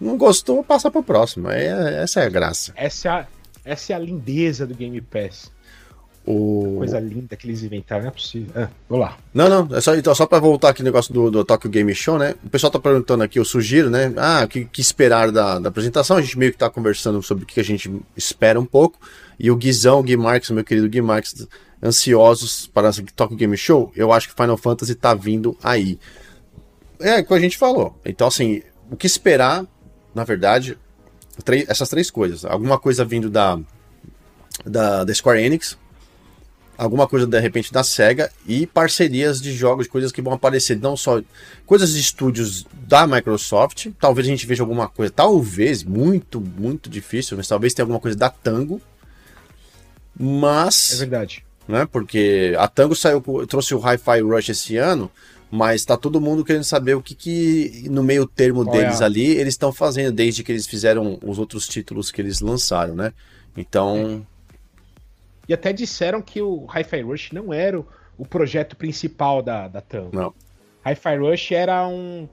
Não gostou, passa pro próximo. É, essa é a graça. Essa é a, essa é a lindeza do Game Pass. O... Coisa linda que eles inventaram, não é possível. Ah, vou lá. Não, não, é só, então, só pra voltar aqui no negócio do, do Tokyo Game Show, né? O pessoal tá perguntando aqui, eu sugiro, né? Ah, o que, que esperar da, da apresentação? A gente meio que tá conversando sobre o que a gente espera um pouco. E o Guizão, o Gui Marques, meu querido Gui Marques, ansiosos para esse Tokyo Game Show. Eu acho que Final Fantasy tá vindo aí. É, o que a gente falou. Então, assim, o que esperar, na verdade, essas três coisas. Alguma coisa vindo da, da, da Square Enix, alguma coisa de repente da SEGA e parcerias de jogos, coisas que vão aparecer, não só coisas de estúdios da Microsoft, talvez a gente veja alguma coisa, talvez, muito, muito difícil, mas talvez tenha alguma coisa da Tango, mas... É verdade. Né, porque a Tango saiu, trouxe o Hi-Fi Rush esse ano, mas tá todo mundo querendo saber o que, que no meio termo Qual deles é? ali eles estão fazendo, desde que eles fizeram os outros títulos que eles lançaram, né? Então... É e até disseram que o Hi-Fi Rush não era o, o, projeto principal da, da Tango. Não. Hi-Fi Rush era um,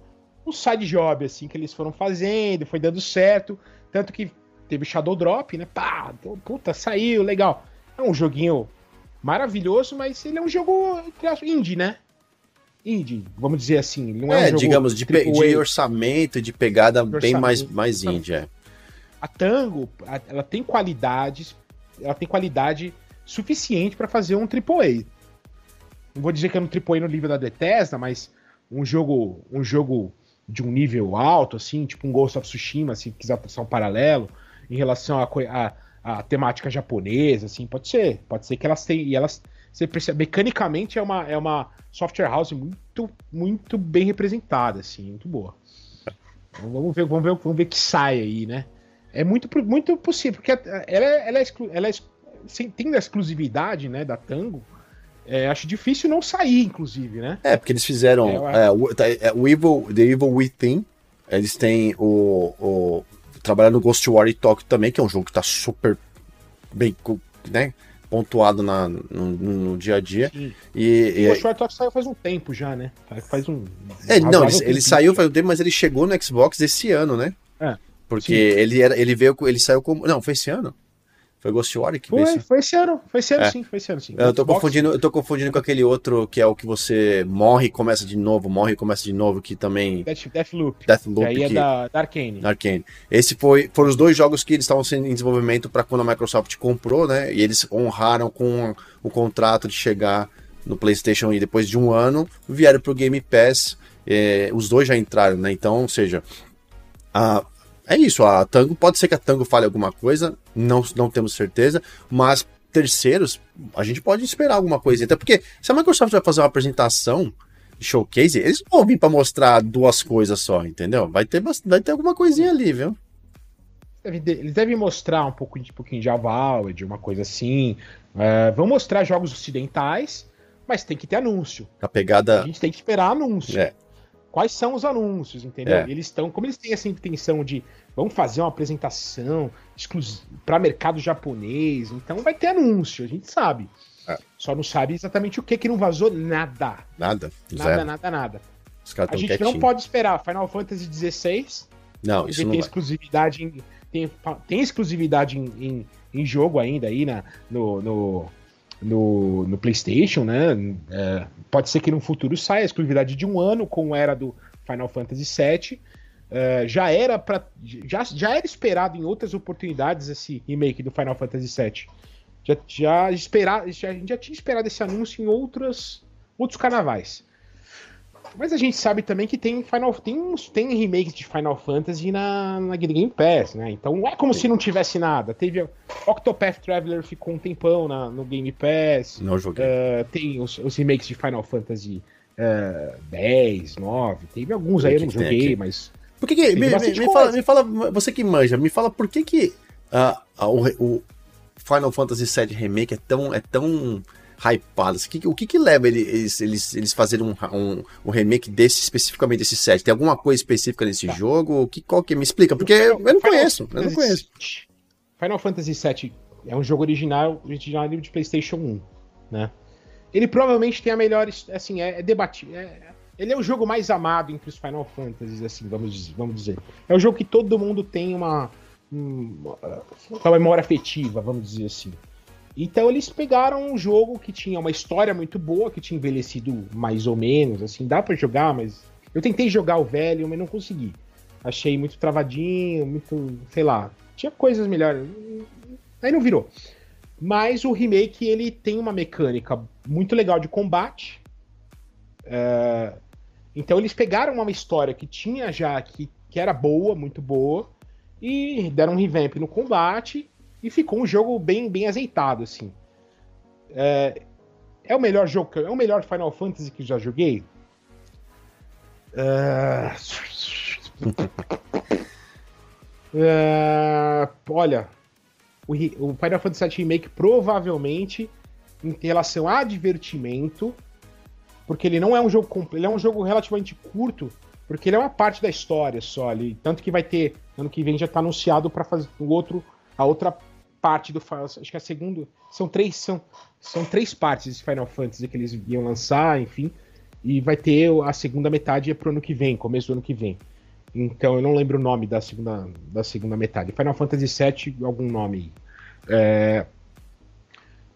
um side job, assim, que eles foram fazendo, foi dando certo. Tanto que teve Shadow Drop, né? Pá, puta, saiu, legal. É um joguinho maravilhoso, mas ele é um jogo indie, né? Indie, vamos dizer assim. Não é, é um digamos, de, de, orçamento, de pegada de bem mais, mais indie, é. A Tango, ela tem qualidades, ela tem qualidade suficiente para fazer um AAA. Não vou dizer que é um AAA no nível da Bethesda, mas um jogo, um jogo de um nível alto, assim, tipo um Ghost of Tsushima, se quiser passar um paralelo, em relação à temática japonesa, assim, pode ser. Pode ser que elas tenham. E elas. Você percebe, mecanicamente é uma, é uma software house muito, muito bem representada, assim, muito boa. Então, vamos ver, vamos ver, vamos ver que sai aí, né? É muito, muito possível, porque ela, ela, é, ela é, tem a exclusividade né, da Tango. É, acho difícil não sair, inclusive, né? É, porque eles fizeram é, é, o, tá, é, o, Evil, The Evil Within. Eles têm o, o trabalhando no Ghost War e Tokyo também, que é um jogo que tá super bem, né? pontuado na, no, no, dia a dia. Sim. E, e, o Ghost War Tokyo saiu faz um tempo já, né? Faz um. É, não, ele, ele saiu faz um tempo, mas ele chegou no Xbox esse ano, né? É. Porque ele era, ele veio, ele saiu como, não, foi esse ano. Foi Ghost War que foi, foi esse ano, foi esse ano é. sim, foi esse ano sim. Eu tô confundindo, eu tô confundindo com aquele outro que é o que você morre e começa de novo, morre e começa de novo, que também Death, Deathloop. Deathloop que aí é da, da Arcane. Arcane. Esse foi foram os dois jogos que eles estavam sendo em desenvolvimento para quando a Microsoft comprou, né? E eles honraram com o contrato de chegar no PlayStation e depois de um ano vieram pro Game Pass. É, os dois já entraram, né? Então, ou seja, a, é isso, a Tango, pode ser que a Tango fale alguma coisa, não, não temos certeza, mas terceiros, a gente pode esperar alguma coisa. Até porque se a Microsoft vai fazer uma apresentação de showcase, eles vão vir para mostrar duas coisas só, entendeu? Vai ter, vai ter alguma coisinha ali, viu? Eles devem mostrar um pouco de, um pouquinho de Aval, de uma coisa assim. É, vão mostrar jogos ocidentais, mas tem que ter anúncio. A pegada. A gente tem que esperar anúncio. É quais são os anúncios, entendeu? É. Eles estão, como eles têm essa intenção de vamos fazer uma apresentação para mercado japonês, então vai ter anúncio, a gente sabe. É. Só não sabe exatamente o que que não vazou nada. Nada. Nada, Zero. nada, nada. a gente quietinho. não pode esperar Final Fantasy XVI. Não, isso não tem vai. exclusividade em, tem, tem exclusividade em, em, em, jogo ainda aí na, no, no no, no PlayStation, né? É, pode ser que no futuro saia a exclusividade de um ano, como era do Final Fantasy VII. É, já era para já, já era esperado em outras oportunidades esse remake do Final Fantasy VII. Já, já, esperar, já, já tinha esperado esse anúncio em outros, outros carnavais. Mas a gente sabe também que tem Final tem, uns, tem remakes de Final Fantasy na, na Game Pass, né? Então não é como Sim. se não tivesse nada. Teve Octopath Traveler ficou um tempão na, no Game Pass. Não joguei. Uh, tem os, os, remakes de Final Fantasy uh, 10, 9. Teve alguns aí, eu não joguei, mas. Por que, que me, me, me, fala, me, fala, você que manja, me fala por que que uh, o, o Final Fantasy VII Remake é tão, é tão hypadas. O que, que leva eles, eles, eles fazerem um, um, um, remake desse, especificamente desse set? Tem alguma coisa específica nesse tá. jogo? Que, qual que me explica? Porque Final, eu não Final conheço, eu não conheço. Final Fantasy VII é um jogo original, original de PlayStation 1, né? Ele provavelmente tem a melhor, assim, é, é debatido. É, ele é o jogo mais amado entre os Final Fantasies, assim, vamos, vamos dizer. É um jogo que todo mundo tem uma, uma, uma memória afetiva, vamos dizer assim. Então eles pegaram um jogo que tinha uma história muito boa, que tinha envelhecido mais ou menos, assim, dá para jogar, mas eu tentei jogar o velho, mas não consegui. Achei muito travadinho, muito, sei lá, tinha coisas melhores. Aí não virou. Mas o remake ele tem uma mecânica muito legal de combate. É... Então eles pegaram uma história que tinha já que, que era boa, muito boa, e deram um revamp no combate e ficou um jogo bem, bem azeitado, assim. É, É o melhor jogo, é o melhor Final Fantasy que já joguei? Uh... uh... Olha, o, o Final Fantasy VII Remake provavelmente, em relação a divertimento, porque ele não é um jogo ele é um jogo relativamente curto, porque ele é uma parte da história só ali, tanto que vai ter ano que vem já está anunciado para fazer o outro a outra parte do Final, acho que a segunda, são três são, são três partes de Final Fantasy que eles iam lançar, enfim, e vai ter a segunda metade é pro ano que vem, começo do ano que vem. Então eu não lembro o nome da segunda, da segunda metade. Final Fantasy VII, algum nome. É...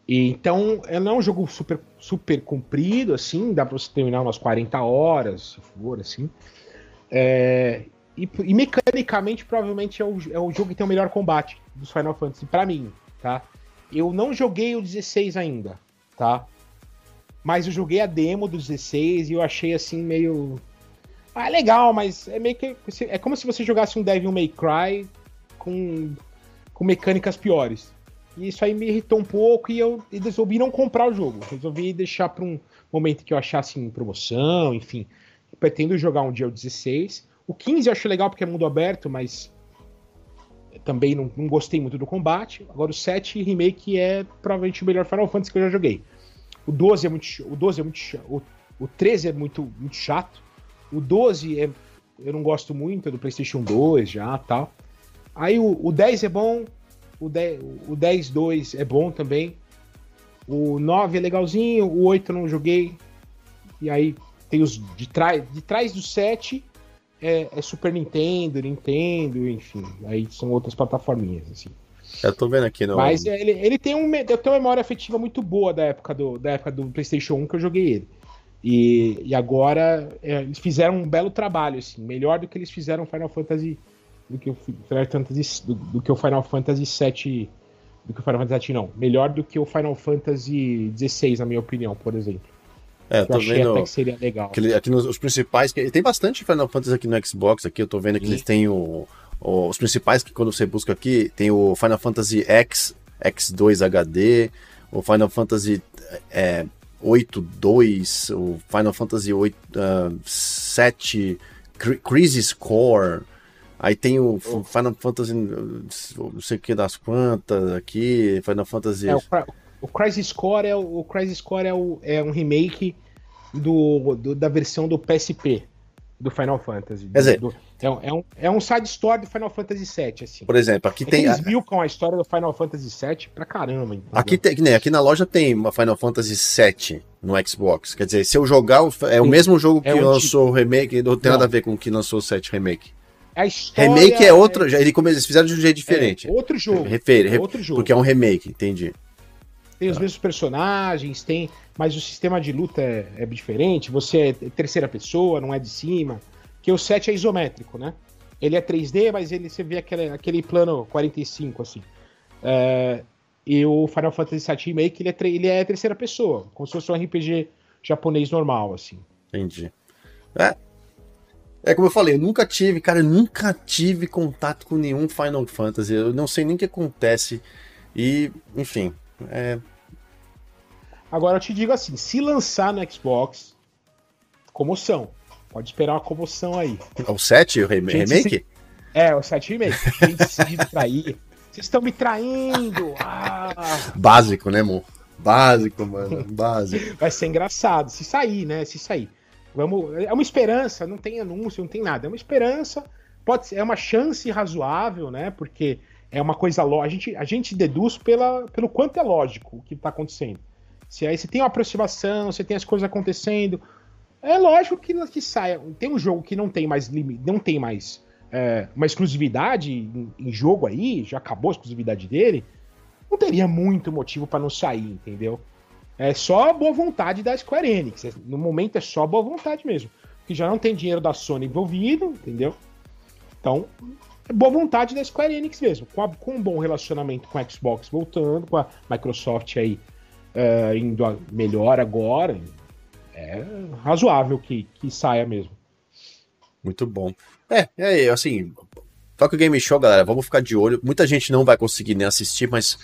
E, então, não é um jogo super, super comprido, assim, dá pra você terminar umas 40 horas, se for, assim. É... E, e, mecanicamente, provavelmente é o, é o jogo que tem o melhor combate dos Final Fantasy, para mim, tá? Eu não joguei o 16 ainda, tá? Mas eu joguei a demo do 16 e eu achei assim meio ah, é legal, mas é meio que. É como se você jogasse um Devil May Cry com, com mecânicas piores. E isso aí me irritou um pouco e eu resolvi não comprar o jogo. Resolvi deixar para um momento que eu achasse em promoção, enfim. Pretendo jogar um dia o 16. O 15 eu acho legal porque é mundo aberto, mas também não, não gostei muito do combate. Agora o 7 Remake é provavelmente o melhor Final Fantasy que eu já joguei. O 12 é muito. O 12 é muito. O, o 13 é muito, muito chato. O 12 é, eu não gosto muito, é do PlayStation 2 já tal. Aí o, o 10 é bom, o 10, o 10 2 é bom também. O 9 é legalzinho, o 8 eu não joguei. E aí tem os de trás, de trás do 7 é, é, Super Nintendo, Nintendo, enfim. Aí são outras plataforminhas, assim. Eu tô vendo aqui no. Mas ele, ele tem, um, tem uma memória afetiva muito boa da época do, da época do PlayStation 1 que eu joguei ele. E, e agora é, eles fizeram um belo trabalho, assim, melhor do que eles fizeram Final Fantasy do que o Final Fantasy do, do que o Final Fantasy 7 do que o Final Fantasy 7 não, melhor do que o Final Fantasy 16 na minha opinião, por exemplo. É, eu tô vendo até que seria legal. Aqui, aqui nos os principais, tem bastante Final Fantasy aqui no Xbox, aqui eu tô vendo que eles têm o, o, os principais que quando você busca aqui, tem o Final Fantasy X, X2 HD, o Final Fantasy é, 8-2, o Final Fantasy 8, uh, 7, Crisis Core, aí tem o oh. Final Fantasy não sei o que das quantas aqui, Final Fantasy... É, o, o Crisis Core é, o Crisis Core é, o, é um remake do, do, da versão do PSP do Final Fantasy. Quer dizer, do, é, um, é, um, é um side story do Final Fantasy VII, assim. Por exemplo, aqui é tem. Eles milcam a história do Final Fantasy VII pra caramba. Entendeu? Aqui, tem, né, aqui na loja tem uma Final Fantasy VII no Xbox. Quer dizer, se eu jogar, é o mesmo jogo que é lançou tipo... o remake, não tem não. nada a ver com o que lançou o 7 Remake. A história remake é outro. É... Ele, eles fizeram de um jeito diferente. É outro jogo. Refere, é outro jogo. Porque é um remake, entendi. Tem os tá. mesmos personagens, tem. Mas o sistema de luta é, é diferente. Você é terceira pessoa, não é de cima. Que o 7 é isométrico, né? Ele é 3D, mas ele você vê aquele, aquele plano 45, assim. É, e o Final Fantasy VII Remake, ele é, ele é terceira pessoa, como se fosse um RPG japonês normal, assim. Entendi. É, é como eu falei, eu nunca tive, cara, eu nunca tive contato com nenhum Final Fantasy. Eu não sei nem o que acontece. E, enfim, é... Agora eu te digo assim, se lançar no Xbox, comoção. Pode esperar uma comoção aí. O 7, o remake? Se... É, o 7 remake. Gente se trair. Vocês estão me traindo! Ah. Básico, né, amor? Básico, mano. (laughs) Básico. Vai ser engraçado. Se sair, né? Se sair. Vamos... É uma esperança, não tem anúncio, não tem nada. É uma esperança. Pode ser, é uma chance razoável, né? Porque é uma coisa lógica. A gente, a gente deduz pela, pelo quanto é lógico o que está acontecendo. Se aí você tem uma aproximação, você tem as coisas acontecendo, é lógico que, que saia. Tem um jogo que não tem mais limite, não tem mais é, uma exclusividade em, em, jogo aí, já acabou a exclusividade dele. Não teria muito motivo para não sair, entendeu? É só boa vontade da Square Enix. No momento é só boa vontade mesmo. Que já não tem dinheiro da Sony envolvido, entendeu? Então, é boa vontade da Square Enix mesmo. Com, a, com um bom relacionamento com a Xbox voltando, com a Microsoft aí uh, indo melhor agora, é razoável que, que saia mesmo. Muito bom. É, é assim, Tokyo Game Show, galera, vamos ficar de olho. Muita gente não vai conseguir nem assistir, mas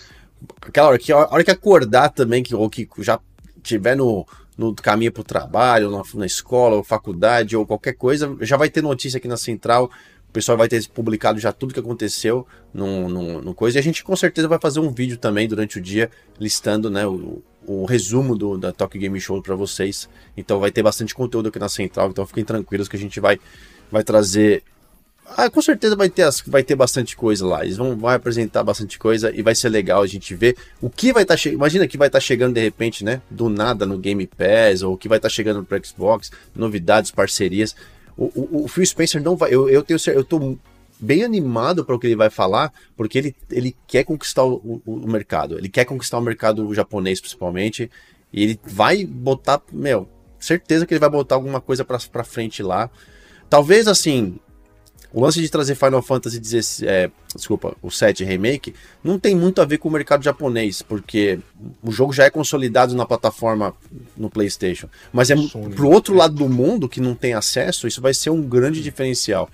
aquela hora que, a hora que acordar também, que, ou que já tiver no, no caminho para o trabalho, na, na, escola, ou faculdade, ou qualquer coisa, já vai ter notícia aqui na Central. Pessoal vai ter publicado já tudo que aconteceu no, no, no coisa. E a gente com certeza vai fazer um vídeo também durante o dia listando né, o, o resumo do, da Tokyo Game Show para vocês. Então vai ter bastante conteúdo aqui na Central. Então fiquem tranquilos que a gente vai, vai trazer ah, com certeza vai ter, as, vai ter bastante coisa lá. Eles vão, vão apresentar bastante coisa e vai ser legal a gente ver o que vai estar tá chegando. Imagina que vai estar tá chegando de repente, né? Do nada no Game Pass, ou o que vai estar tá chegando no Xbox, novidades, parcerias. O, o, Phil Spencer não vai. Eu, eu tenho eu tô bem animado para o que ele vai falar, porque ele, ele quer conquistar o, o, o mercado. Ele quer conquistar o mercado japonês, principalmente. E ele vai botar. Meu, certeza que ele vai botar alguma coisa para frente lá. Talvez assim, o lance de trazer Final Fantasy XVI, é, desculpa, o 7 Remake, não tem muito a ver com o mercado japonês, porque o jogo já é consolidado na plataforma no PlayStation. Mas é Sony, pro outro é. lado do mundo que não tem acesso, isso vai ser um grande diferencial.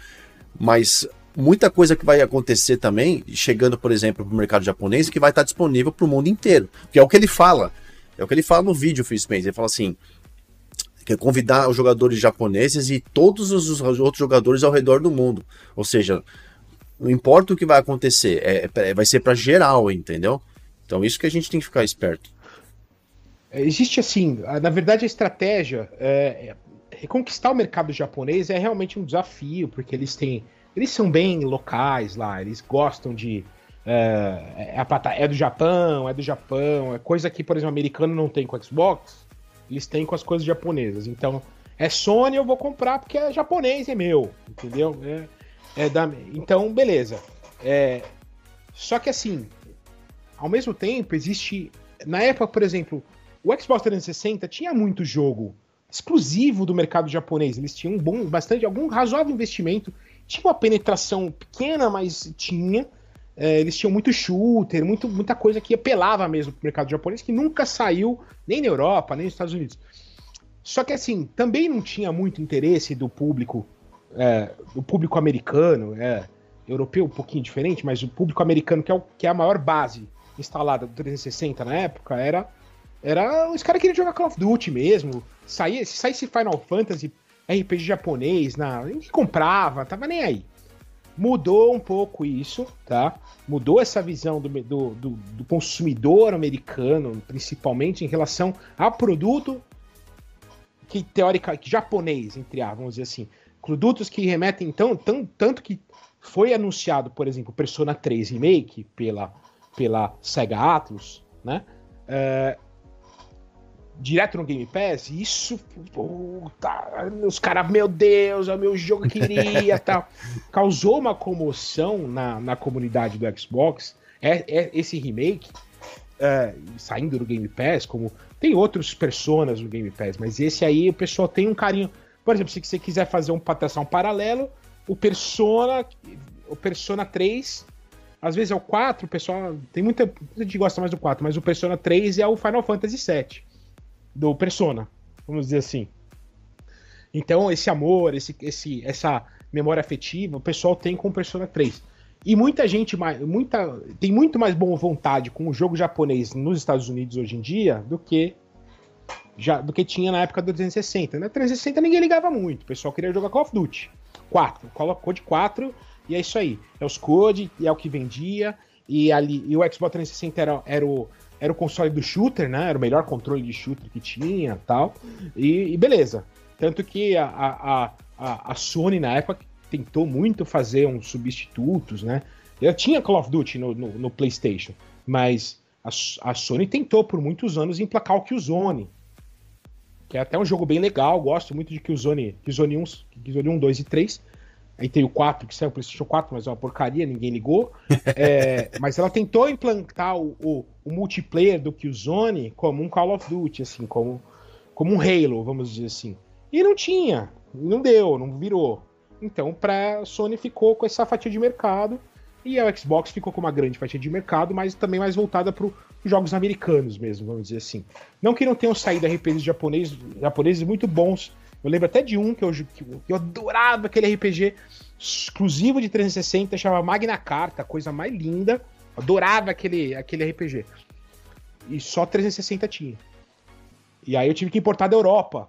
Mas muita coisa que vai acontecer também, chegando, por exemplo, para o mercado japonês, que vai estar disponível para o mundo inteiro. Que é o que ele fala. É o que ele fala no vídeo, Phil Spencer. Ele fala assim: convidar os jogadores japoneses e todos os outros jogadores ao redor do mundo. Ou seja, não importa o que vai acontecer, é, é vai ser para geral, entendeu? Então isso que a gente tem que ficar esperto. É, existe assim, na verdade a estratégia é, é, reconquistar o mercado japonês é realmente um desafio, porque eles têm, eles são bem locais lá, eles gostam de é, é, é do Japão, é do Japão, é coisa que, por exemplo, o americano não tem com o Xbox, eles têm com as coisas japonesas. Então, é Sony, eu vou comprar porque é japonês, é meu, entendeu? É, é da, então, beleza. É, só que assim, ao mesmo tempo, existe. Na época, por exemplo, o Xbox 360 tinha muito jogo exclusivo do mercado japonês. Eles tinham um bom, bastante, algum razoável investimento. Tinha uma penetração pequena, mas tinha. É, eles tinham muito shooter, muito, muita coisa que apelava mesmo pro mercado japonês, que nunca saiu nem na Europa, nem nos Estados Unidos. Só que assim, também não tinha muito interesse do público, é, do público americano, é, europeu um pouquinho diferente, mas o público americano, que é, o, que é a maior base instalada do 360 na época, era. Era. Os caras queriam jogar Call of Duty mesmo. Saía, se saísse Final Fantasy, RPG japonês, na, ninguém comprava, tava nem aí mudou um pouco isso, tá? Mudou essa visão do, do, do, do consumidor americano, principalmente em relação a produto que teórica japonês, entre aspas, vamos dizer assim, produtos que remetem então tão, tanto que foi anunciado, por exemplo, Persona 3 Remake pela pela Sega Atlus, né? É, direto no Game Pass, isso, puta, os caras, meu Deus, é o meu jogo que queria (laughs) tal. Causou uma comoção na, na comunidade do Xbox, é, é esse remake, é, saindo do Game Pass, como tem outros personas no Game Pass, mas esse aí o pessoal tem um carinho. Por exemplo, se você quiser fazer um patração paralelo, o Persona, o Persona 3 às vezes é o 4, o pessoal. Tem muita, muita gente gosta mais do 4, mas o Persona 3 é o Final Fantasy 7 do Persona, vamos dizer assim. Então, esse amor, esse, esse, essa memória afetiva, o pessoal tem com Persona 3. E muita gente muita, tem muito mais boa vontade com o jogo japonês nos Estados Unidos hoje em dia do que já do que tinha na época do 360. Na 360 ninguém ligava muito, o pessoal queria jogar Call of Duty 4, colocou de 4 e é isso aí. É os code, é o que vendia, e ali e o Xbox 360 era, era o era o console do shooter, né? Era o melhor controle de shooter que tinha tal. E, e beleza. Tanto que a, a, a, a, Sony, na época, tentou muito fazer uns substitutos, né? Eu tinha Call of Duty no, no, no PlayStation, mas a, a, Sony tentou por muitos anos emplacar o Killzone. Que é até um jogo bem legal, gosto muito de Killzone, Killzone 1, Killzone 1 2 e 3. Aí tem o 4, que saiu o PlayStation 4, mas é uma porcaria, ninguém ligou. É, (laughs) mas ela tentou implantar o, o, o, multiplayer do Killzone como um Call of Duty, assim, como, como um Halo, vamos dizer assim. E não tinha, não deu, não virou. Então, pra Sony ficou com essa fatia de mercado e a Xbox ficou com uma grande fatia de mercado, mas também mais voltada para os jogos americanos mesmo, vamos dizer assim. Não que não tenham saído RPGs japoneses, japoneses muito bons eu lembro até de um que eu, que eu adorava aquele RPG exclusivo de 360, chamava Magna Carta, coisa mais linda. Adorava aquele, aquele RPG. E só 360 tinha. E aí eu tive que importar da Europa.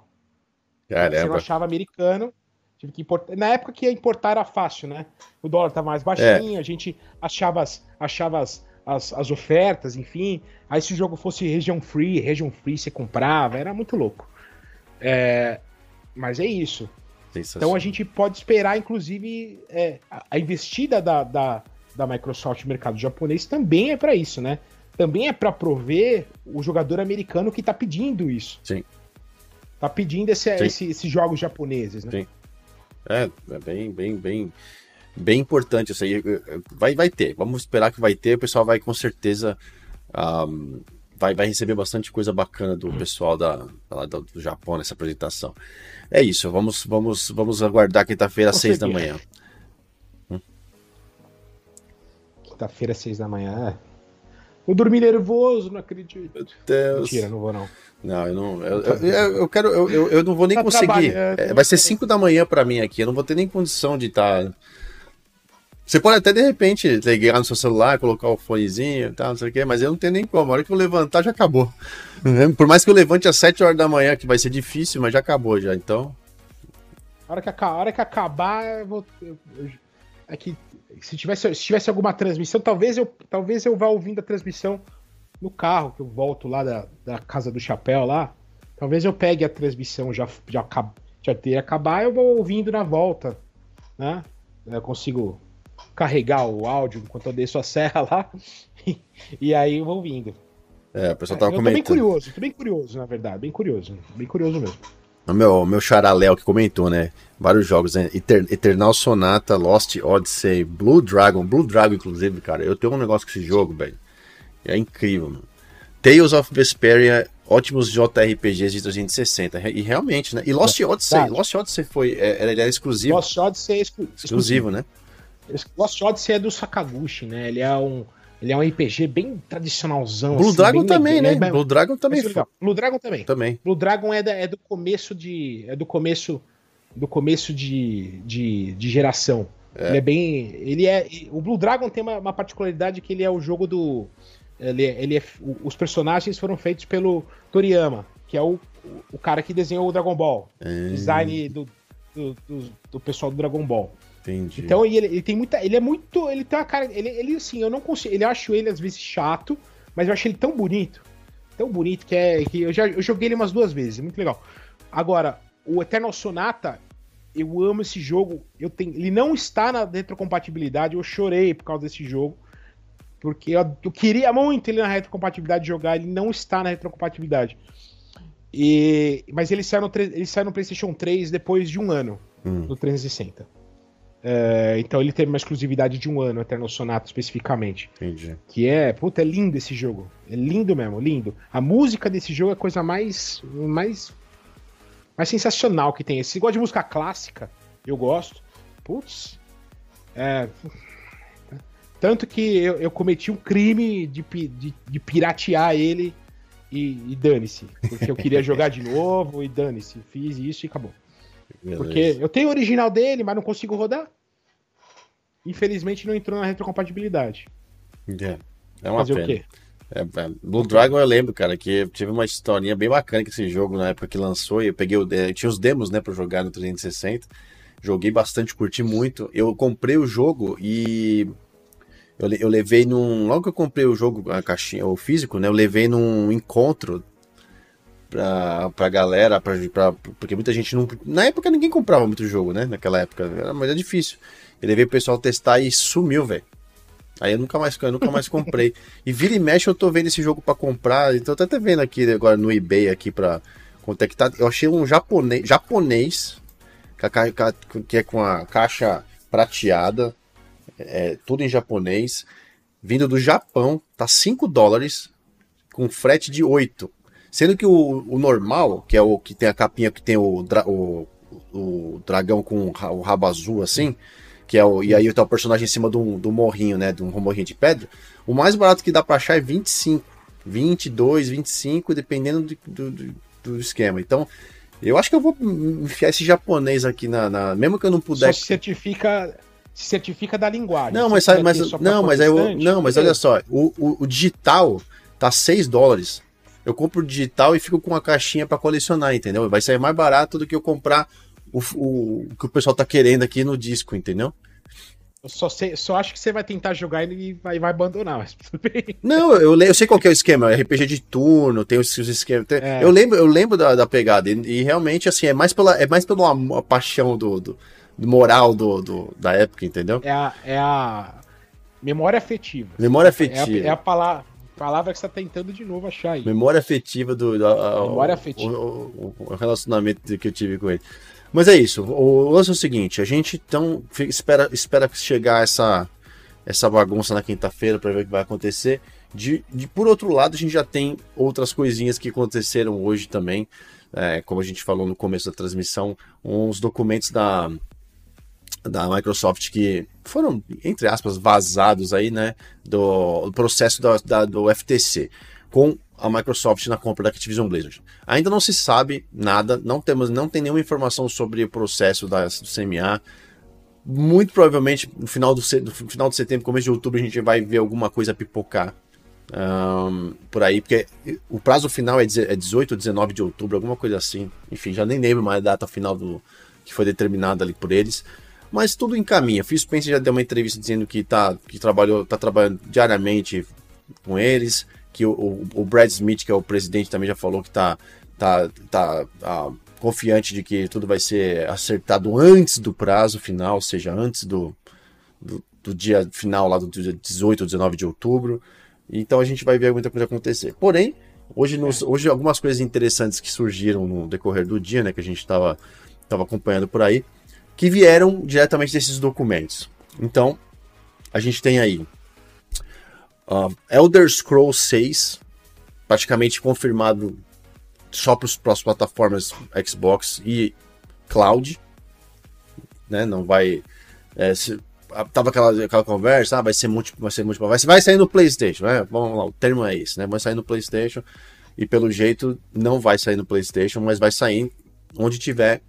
Caramba. Você não achava americano. Tive que importar. Na época que ia importar era fácil, né? O dólar tava mais baixinho, é. a gente achava as, achava as, as, as, ofertas, enfim. Aí se o jogo fosse região free, região free você comprava, era muito louco. É, mas é isso. Então a gente pode esperar, inclusive, é, a investida da, da, da Microsoft no mercado japonês também é para isso, né? Também é para prover o jogador americano que tá pedindo isso. Sim. Tá pedindo esse, esse, esses jogos japoneses, né? Sim. É, é bem, bem, bem, bem importante isso aí. Vai, vai ter. Vamos esperar que vai ter. O pessoal vai com certeza. Um, vai, vai receber bastante coisa bacana do pessoal da, da, do Japão nessa apresentação. É isso. Vamos, vamos, vamos aguardar quinta-feira às seis da manhã. Hum? Quinta-feira às seis da manhã. É. Vou dormir nervoso, não acredito. Meu Deus. Mentira, não vou não. Não, eu não. Eu, eu, eu quero. Eu, eu não vou nem tá conseguir. É, vai ser 5 da manhã para mim aqui. Eu não vou ter nem condição de estar. Tá... Você pode até de repente ligar no seu celular, colocar o fonezinho e tal, não sei o quê, mas eu não tenho nem como. A hora que eu levantar já acabou. (laughs) Por mais que eu levante às 7 horas da manhã, que vai ser difícil, mas já acabou já, então. A hora que, a hora que acabar, eu vou. É que se tivesse, se tivesse alguma transmissão, talvez eu, talvez eu vá ouvindo a transmissão no carro, que eu volto lá da, da casa do chapéu lá. Talvez eu pegue a transmissão já, já, já ter acabar, eu vou ouvindo na volta, né? Eu consigo carregar o áudio enquanto eu desço a serra lá, (laughs) e aí eu vou ouvindo. É, o pessoal tava eu comentando. Tô bem curioso, tô bem curioso, na verdade, bem curioso, bem curioso mesmo. O meu, meu xaraléu que comentou, né? Vários jogos, né? Eternal Sonata, Lost Odyssey, Blue Dragon. Blue Dragon, inclusive, cara. Eu tenho um negócio com esse jogo, velho. É incrível, mano. Tales of Vesperia, ótimos JRPGs de 360. E realmente, né? E Lost Odyssey. Lost Odyssey foi. É, ele era exclusivo. Lost Odyssey é exclu exclusivo, exclusivo, né? Lost Odyssey é do Sakaguchi, né? Ele é um. Ele é um RPG bem tradicionalzão. Blue assim, Dragon também, né? Bem... Blue Dragon também. Foi. Blue Dragon também. Também. Blue Dragon é, da, é do começo de. É do começo. Do começo de, de, de geração. É. Ele é bem. Ele é. O Blue Dragon tem uma, uma particularidade que ele é o jogo do. Ele, é, ele é, os personagens foram feitos pelo Toriyama, que é o, o cara que desenhou o Dragon Ball. É. Design do, do, do, do pessoal do Dragon Ball. Entendi. Então ele, ele tem muita. Ele é muito. Ele tem uma cara. Ele, ele assim, eu não consigo. Ele acho ele às vezes chato, mas eu acho ele tão bonito. Tão bonito que é. Que eu já eu joguei ele umas duas vezes. Muito legal. Agora, o Eternal Sonata, eu amo esse jogo. Eu tenho, ele não está na retrocompatibilidade. Eu chorei por causa desse jogo. Porque eu, eu queria muito ele na retrocompatibilidade jogar. Ele não está na retrocompatibilidade. E, mas ele saiu, no, ele saiu no PlayStation 3 depois de um ano, hum. no 360. É, então ele teve uma exclusividade de um ano, Eterno Sonata especificamente. Entendi. Que é, puta, é lindo esse jogo. É lindo mesmo, lindo. A música desse jogo é a coisa mais. mais. mais sensacional que tem. Se você gosta de música clássica, eu gosto. Putz. É. Tanto que eu, eu cometi um crime de, de, de piratear ele e, e dane-se. Porque eu queria jogar de (laughs) novo e dane-se. Fiz isso e acabou. Porque eu tenho o original dele, mas não consigo rodar. Infelizmente não entrou na retrocompatibilidade. É, é uma Fazer pena. É, é, Blue Dragon eu lembro, cara, que tive uma historinha bem bacana com esse jogo na época que lançou. E eu peguei o, é, tinha os demos, né, para jogar no 360. Joguei bastante, curti muito. Eu comprei o jogo e eu, eu levei num. Logo que eu comprei o jogo, a caixinha, o físico, né? Eu levei num encontro pra, pra galera, pra, pra, porque muita gente não. Na época ninguém comprava muito jogo, né? Naquela época, mas é difícil. Ele veio o pessoal testar e sumiu, velho. Aí eu nunca mais, eu nunca mais comprei. E vira e mexe eu tô vendo esse jogo para comprar. Então tô até vendo aqui agora no eBay aqui pra quanto é que tá. Eu achei um japonês, japonês que é com a caixa prateada, é, tudo em japonês, vindo do Japão, tá 5 dólares, com frete de 8. Sendo que o, o normal, que é o que tem a capinha que tem o, o, o dragão com o rabo azul assim, que é o, e aí tá o personagem em cima do, do morrinho, né, de um morrinho de pedra, o mais barato que dá pra achar é 25, 22, 25, dependendo do, do, do esquema. Então, eu acho que eu vou enfiar esse japonês aqui na, na mesmo que eu não puder. Só se certifica se certifica da linguagem. Não, mas, mas, não, mas, eu, não, mas olha só, o, o, o digital tá 6 dólares eu compro digital e fico com a caixinha para colecionar, entendeu? Vai sair mais barato do que eu comprar o, o, o que o pessoal tá querendo aqui no disco, entendeu? Eu só, sei, só acho que você vai tentar jogar e vai, vai abandonar, mas tudo bem. (laughs) Não, eu, eu sei qual que é o esquema, é RPG de turno, tem os, os esquemas. Tem, é. Eu lembro, eu lembro da, da pegada, e, e, realmente, assim, é mais pela, é mais pela paixão do, do, do moral do, do, da época, entendeu? É a, é a memória afetiva. Memória afetiva. É a, é a palavra, palavra que você tá tentando de novo achar aí. Memória afetiva do. do a, memória afetiva. O, o, o, relacionamento que eu tive com ele. Mas é isso. O lance é o seguinte: a gente então espera, espera chegar essa, essa bagunça na quinta-feira para ver o que vai acontecer. De, de, por outro lado, a gente já tem outras coisinhas que aconteceram hoje também. É, como a gente falou no começo da transmissão, uns documentos da, da Microsoft que foram, entre aspas, vazados aí, né, do, do processo da, da, do FTC com a Microsoft na compra da Activision Blizzard. Ainda não se sabe nada, não temos, não tem nenhuma informação sobre o processo da, do CMA. Muito provavelmente no final, do, no final de setembro, começo de outubro, a gente vai ver alguma coisa pipocar um, por aí, porque o prazo final é 18 ou 19 de outubro, alguma coisa assim. Enfim, já nem lembro mais a data final do, que foi determinada ali por eles. Mas tudo encaminha. Phil Spencer já deu uma entrevista dizendo que tá, que trabalhou, tá trabalhando diariamente com eles que o, o, Brad Smith, que é o presidente, também já falou que tá, tá, tá, tá confiante de que tudo vai ser acertado antes do prazo final, ou seja, antes do, do, do dia final lá do dia 18 ou 19 de outubro. Então a gente vai ver muita coisa acontecer. Porém, hoje, nos, hoje algumas coisas interessantes que surgiram no decorrer do dia, né, que a gente estava tava acompanhando por aí, que vieram diretamente desses documentos. Então, a gente tem aí Uh, Elder Scrolls 6, praticamente confirmado só para as plataformas Xbox e Cloud. Né? Não vai. É, se, tava aquela, aquela conversa, ah, vai ser múltiplo, vai ser múltiplo, vai, vai sair no PlayStation, né? Vamos lá, o termo é esse, né? Vai sair no PlayStation e pelo jeito não vai sair no PlayStation, mas vai sair onde tiver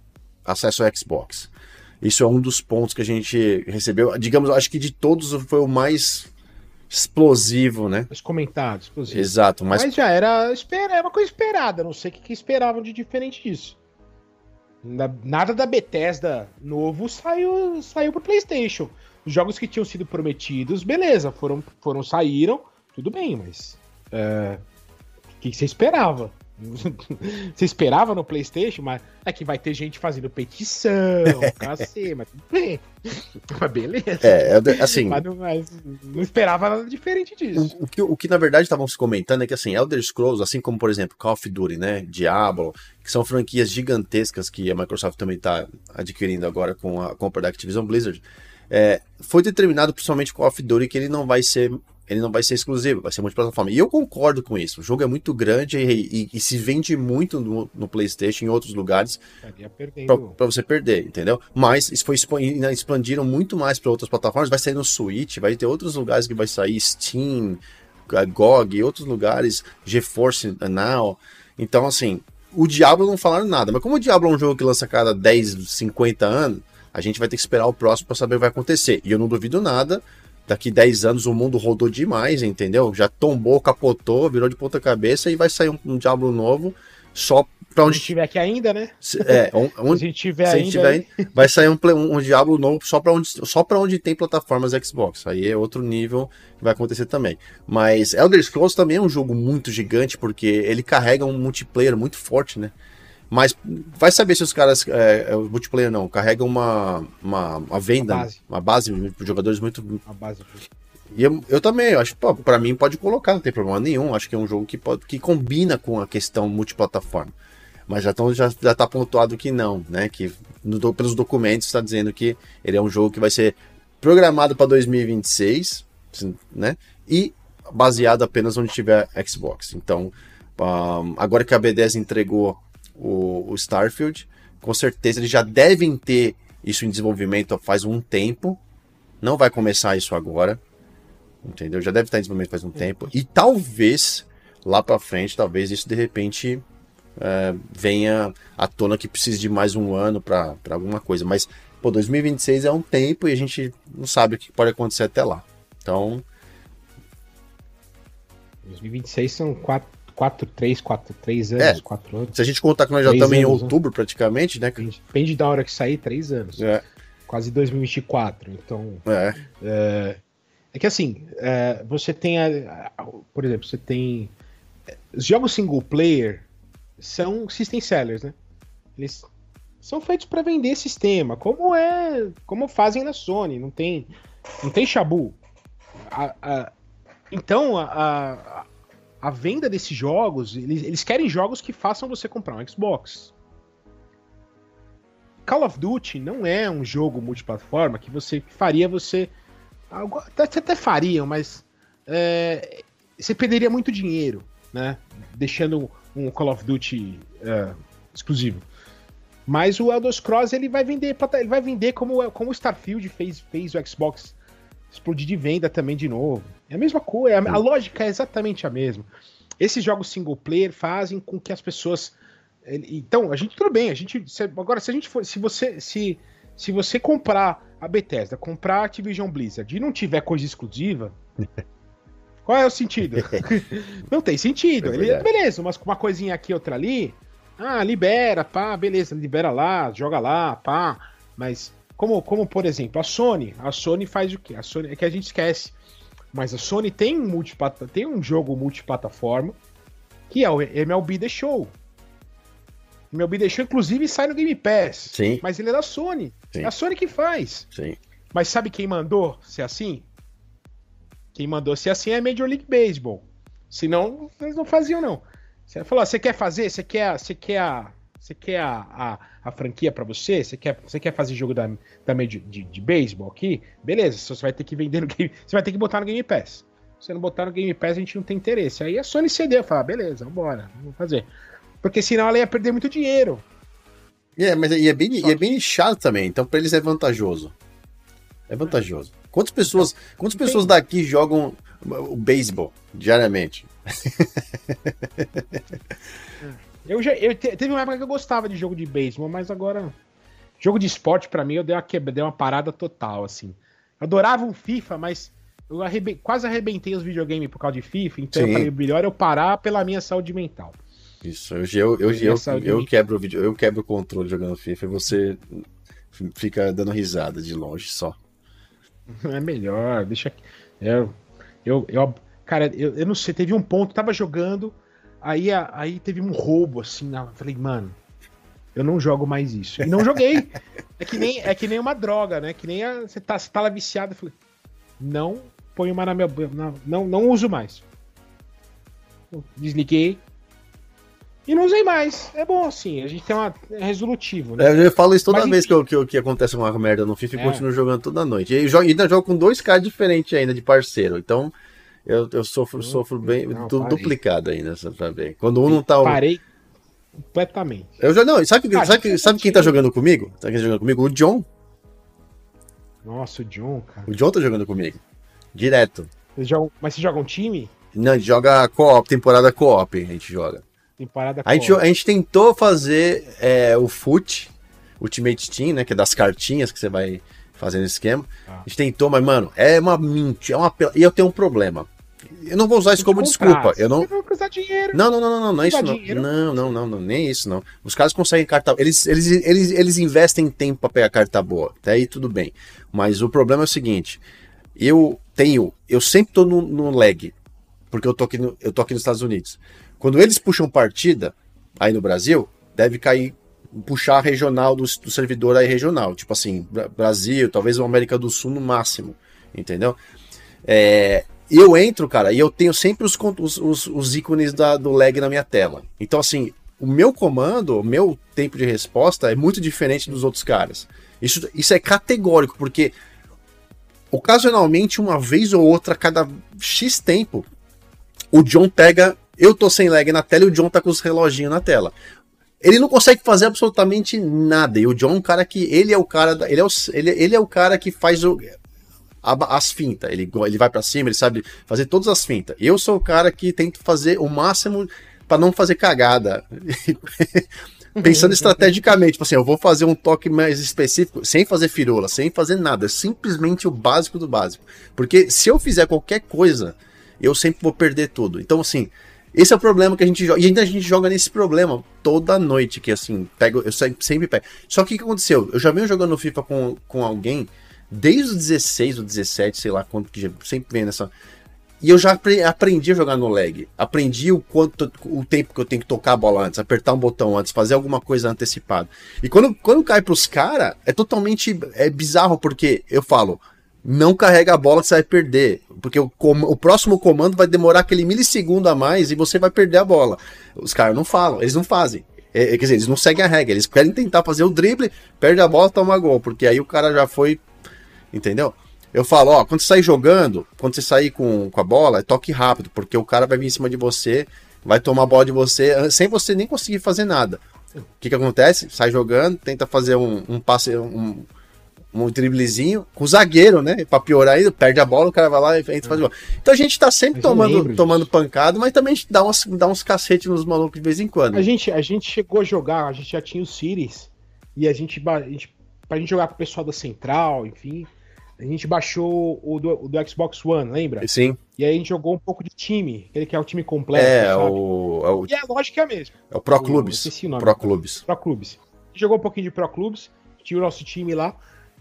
acesso ao Xbox. Isso é um dos pontos que a gente recebeu. Digamos, acho que de todos foi o mais explosivo, né? Os comentados, explosivo. Exato, mas... mas já era, espera, uma coisa esperada, não sei o que, que esperavam de diferente disso. Nada da Bethesda novo saiu, saiu pro PlayStation. Os jogos que tinham sido prometidos, beleza, foram, foram saíram, tudo bem, mas é, o que, que você esperava? Você esperava no PlayStation, mas é que vai ter gente fazendo petição, (laughs) cacê, mas tudo bem. Mas beleza. É, assim. Mas não, mas não, esperava nada diferente disso. O, o, que, o que na verdade estavam se comentando é que assim, Elder Scrolls, assim como por exemplo Call of Duty, né, Diablo, que são franquias gigantescas que a Microsoft também está adquirindo agora com a compra da Activision Blizzard, é, foi determinado principalmente com Call of Duty que ele não vai ser ele não vai ser exclusivo, vai ser multiplataforma. E eu concordo com isso. O jogo é muito grande e, e, e se vende muito no, no, PlayStation em outros lugares para você perder, entendeu? Mas isso foi expandiram muito mais para outras plataformas. Vai sair no Switch, vai ter outros lugares que vai sair Steam, GOG, outros lugares, GeForce Now. Então, assim, o Diablo não falaram nada. Mas como o Diablo é um jogo que lança a cada 10, 50 anos, a gente vai ter que esperar o próximo para saber o que vai acontecer. E eu não duvido nada daqui 10 anos o mundo rodou demais, entendeu? Já tombou, capotou, virou de ponta cabeça e vai sair um, um Diablo novo só para onde tiver aqui ainda, né? Se, é, (laughs) onde, se tiver se ainda, tiver, aí... vai sair um, um, um Diablo novo só para onde só para onde tem plataformas Xbox. Aí é outro nível que vai acontecer também. Mas Elder Scrolls também é um jogo muito gigante porque ele carrega um multiplayer muito forte, né? Mas vai saber se os caras. É, é, o multiplayer não, carrega uma, uma, uma venda, uma base, uma base de jogadores muito. Uma base. E eu, eu também, eu acho, pô, pra mim pode colocar, não tem problema nenhum. Acho que é um jogo que, pode, que combina com a questão multiplataforma. Mas já, tão, já, já tá pontuado que não, né? Que no, pelos documentos está dizendo que ele é um jogo que vai ser programado para 2026, né? E baseado apenas onde tiver Xbox. Então, um, agora que a B10 entregou o, o Starfield. Com certeza eles já devem ter isso em desenvolvimento faz um tempo. Não vai começar isso agora. Entendeu? Já deve estar em desenvolvimento faz um tempo. E talvez, lá para frente, talvez isso de repente é, venha à tona que precise de mais um ano para alguma coisa. Mas, pô, 2026 é um tempo e a gente não sabe o que pode acontecer até lá. Então. 2026 são quatro, 4, 3, 4, 3 anos, é, 4 anos. Se a gente contar que nós já estamos em né? outubro né? praticamente, né? Depende da hora que sair, 3 anos. É. Quase 2024. Então. É. É, é que assim, é, você tem. A, a, por exemplo, você tem. Os jogos single player são system sellers, né? Eles são feitos para vender sistema, como é, como fazem na Sony, não tem, não tem chabu. A, a, então a, a, venda desses jogos, eles, eles querem jogos que façam você comprar um Xbox. Call of Duty não é um jogo multiplataforma que você faria você até, até fariam, mas é, você perderia muito dinheiro, né? Deixando um Call of Duty é, exclusivo. Mas o Elder Scrolls ele vai vender, ele vai vender como, como o Starfield fez, fez o Xbox explodir de venda também de novo. É a mesma coisa, a, a lógica é exatamente a mesma. Esses jogos single player fazem com que as pessoas então, a gente tudo bem, a gente agora se a gente for, se você se se você comprar a Bethesda, comprar a Activision Blizzard e não tiver coisa exclusiva, (laughs) qual é o sentido? (laughs) não tem sentido. É Ele, beleza, mas uma coisinha aqui, outra ali, ah, libera, pá, beleza, libera lá, joga lá, pá. Mas, como, como por exemplo, a Sony. A Sony faz o quê? A Sony é que a gente esquece. Mas a Sony tem, multiplata, tem um jogo multiplataforma que é o MLB The Show. MLB The Show, inclusive, sai no Game Pass. Sim. Mas ele é da Sony. Sim. É a Sony que faz. Sim. Mas sabe quem mandou ser assim? Quem mandou ser assim é a Major League Baseball. Senão, eles não faziam, não. Você falou, você quer fazer? Você quer, você quer a, você quer a, a, a franquia para você? Você quer, você quer fazer jogo da, da de, de, de beisebol aqui? Beleza, você vai ter que vender no (laughs) game, você vai ter que botar no Game Pass. Se você não botar no Game Pass, a gente não tem interesse. Aí a Sony cedeu, fala, beleza, vambora, vamos fazer. Porque senão ela ia perder muito dinheiro. É, mas e é bem, e é bem chato também, então para eles é vantajoso. É vantajoso. Quantas pessoas, quantas pessoas daqui jogam o beisebol diariamente? Eu já, eu te, teve uma época que eu gostava de jogo de beisebol, mas agora. Jogo de esporte, para mim, eu dei uma, quebra, dei uma parada total, assim. Eu adorava um FIFA, mas eu arrebe, quase arrebentei os videogames por causa de FIFA, então Sim. eu falei, melhor eu parar pela minha saute mental. Isso, eu, eu, eu, eu, eu, quebro o vídeo, eu quebro o controle jogando FIFA e você fica dando risada de longe só. É melhor, deixa. Eu, eu, eu, Cara, eu, eu não sei, teve um ponto, tava jogando, aí, aí teve um roubo, assim, eu falei, mano, eu não jogo mais isso. E não joguei. (laughs) é, que nem, é que nem uma droga, né? Que nem a, você, tá, você tá lá viciado. Eu falei, não ponho mais na minha. Não, não, não uso mais. Desliguei. E não usei mais. É bom assim, a gente tem uma. É resolutivo, né? É, eu falo isso toda Mas, vez que, eu, que, que acontece uma merda no FIFA e é. continuo jogando toda noite. E ainda jogo com dois caras diferentes ainda de parceiro. Então, eu, eu sofro, sofro bem, não, duplicado ainda, sabe? Quando um não tá. Parei completamente. Eu já não, sabe, ah, sabe, sabe quem tá jogando comigo? Sabe quem tá jogando comigo? O John. Nossa, o John, cara. O John tá jogando comigo. Direto. Jogam, mas você joga um time? Não, a gente joga co-op, temporada co-op, a gente joga. Temporada a gente, a gente tentou fazer é, o FUT, Ultimate Team, né? Que é das cartinhas que você vai fazendo esquema. Ah. A gente tentou, mas, mano, é uma mentira. É uma... E eu tenho um problema. Eu não vou usar isso como desculpa. Eu não. Não, não, não, não, não, não é isso não. Não, não, não, não, nem isso não. Os caras conseguem carta. Eles, eles, eles, eles investem tempo para pegar carta boa. Até aí tudo bem. Mas o problema é o seguinte: eu tenho, eu sempre tô no, no lag, porque eu tô aqui no, eu tô aqui nos Estados Unidos. Quando eles puxam partida aí no Brasil, deve cair puxar a regional do, do servidor aí regional, tipo assim, Brasil, talvez o América do Sul no máximo, entendeu? É, eu entro, cara, e eu tenho sempre os, os, os ícones da, do lag na minha tela. Então, assim, o meu comando, o meu tempo de resposta é muito diferente dos outros caras. Isso, isso é categórico, porque ocasionalmente, uma vez ou outra, cada X tempo, o John pega. Eu tô sem lag na tela e o John tá com os reloginhos na tela. Ele não consegue fazer absolutamente nada. E o John é um cara que. Ele é o cara. Da, ele, é o, ele, ele é o cara que faz o, as fintas. Ele, ele vai para cima, ele sabe fazer todas as fintas. Eu sou o cara que tenta fazer o máximo para não fazer cagada. (laughs) Pensando estrategicamente, tipo assim, eu vou fazer um toque mais específico, sem fazer firula, sem fazer nada, simplesmente o básico do básico. Porque se eu fizer qualquer coisa, eu sempre vou perder tudo. Então, assim, Esse é o problema que a gente joga. E ainda a gente joga nesse problema toda noite, que assim, pego, eu sempre pego. Só que o que aconteceu? Eu já venho jogando FIFA com, com alguém desde o 16 ou 17, sei lá quanto que sempre vem nessa. E eu já aprendi a jogar no lag. Aprendi o quanto o tempo que eu tenho que tocar a bola antes, apertar um botão antes, fazer alguma coisa antecipada. E quando, quando cai pros caras, é totalmente é bizarro, porque eu falo, não carrega a bola que você vai perder. Porque o, o próximo comando vai demorar aquele milissegundo a mais e você vai perder a bola. Os caras não falam, eles não fazem. É, é, quer dizer, eles não seguem a regra, eles querem tentar fazer o drible, perde a bola, toma gol. Porque aí o cara já foi. Entendeu? Eu falo, ó, quando você sair jogando, quando você sair com, com a bola, toque rápido, porque o cara vai vir em cima de você, vai tomar a bola de você, sem você nem conseguir fazer nada. O que que acontece? Sai jogando, tenta fazer um, um passe, um, um driblezinho com o zagueiro, né? Pra piorar ainda, perde a bola, o cara vai lá e entra e faz. Então a gente tá sempre tomando, tomando pancada, mas também a gente dá, umas, dá uns cacete nos malucos de vez em quando. A gente, a gente chegou a jogar, a gente já tinha o Cities, e a gente, a gente pra gente jogar com o pessoal da Central, enfim, a gente baixou o do, o do, Xbox One, lembra? Sim. E aí a gente jogou um pouco de time, aquele que é o time completo. É? O, é o. E a lógica é a mesma. É o Pro Clubes. O, o nome, Pro Clubes. Pro Clubes. Jogou um pouquinho de Pro Clubes, tinha o nosso time lá.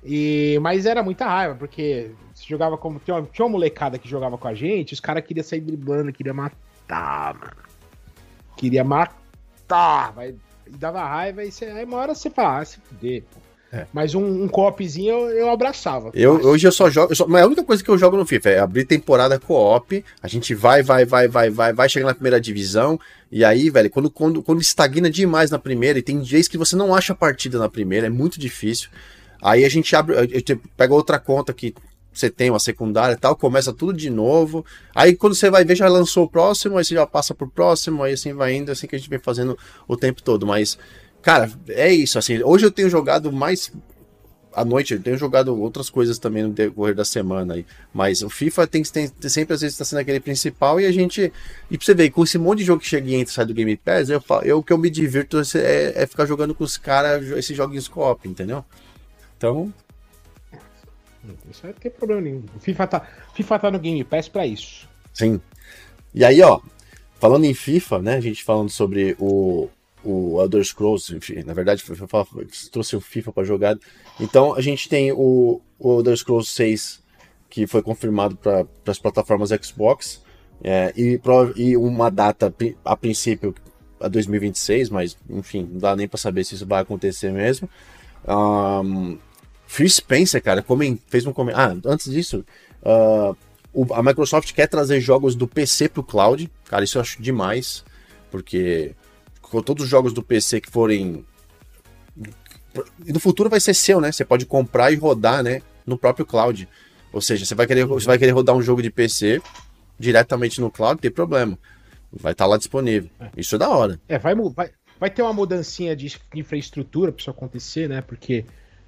E, mas era muita raiva, porque você jogava como. Tinha uma, tinha uma molecada que jogava com a gente, os caras queriam sair driblando, queria matar, mano. Queria matar, e dava raiva, e você, aí uma hora você fala, ah, se fuder, pô. É. Mas um, um co-opzinho eu, eu, abraçava. Eu, hoje eu só jogo. Eu só, mas a única coisa que eu jogo no FIFA é abrir temporada co-op. A gente vai, vai, vai, vai, vai, vai chegar na primeira divisão. E aí, velho, quando, quando, quando estagna demais na primeira, e tem dias que você não acha partida na primeira, é muito difícil. Aí a gente abre, a pega outra conta que você tem uma secundária e tal, começa tudo de novo. Aí quando você vai ver, já lançou o próximo, aí você já passa pro próximo, aí assim vai indo, assim que a gente vem fazendo o tempo todo. Mas, cara, é isso, assim. Hoje eu tenho jogado mais à noite, eu tenho jogado outras coisas também no decorrer da semana aí. Mas o FIFA tem, tem, tem sempre, às vezes, tá sendo aquele principal e a gente. E pra você ver, com esse monte de jogo que chega e entra e sai do Game Pass, eu, eu, o que eu me divirto é, é ficar jogando com os caras esses joguinhos co-op, entendeu? Então. Isso não tem problema nenhum. O FIFA tá, FIFA tá no Game Pass pra isso. Sim. E aí, ó, falando em FIFA, né? A gente falando sobre o, o Elder Scrolls, enfim, na verdade, trouxe o FIFA para jogar. Então, a gente tem o, o Elder Scrolls 6, que foi confirmado para as plataformas Xbox, é, e, e uma data, a princípio, a 2026, mas, enfim, não dá nem para saber se isso vai acontecer mesmo. Um, Phil Spencer, cara, fez um comentário. Ah, antes disso, uh, a Microsoft quer trazer jogos do PC pro cloud. Cara, isso eu acho demais. Porque com todos os jogos do PC que forem. E no futuro vai ser seu, né? Você pode comprar e rodar, né? No próprio cloud. Ou seja, você vai querer, você vai querer rodar um jogo de PC diretamente no cloud, tem problema. Vai estar tá lá disponível. É. Isso é da hora. É, vai, vai, vai ter uma mudancinha de infraestrutura para isso acontecer, né? Porque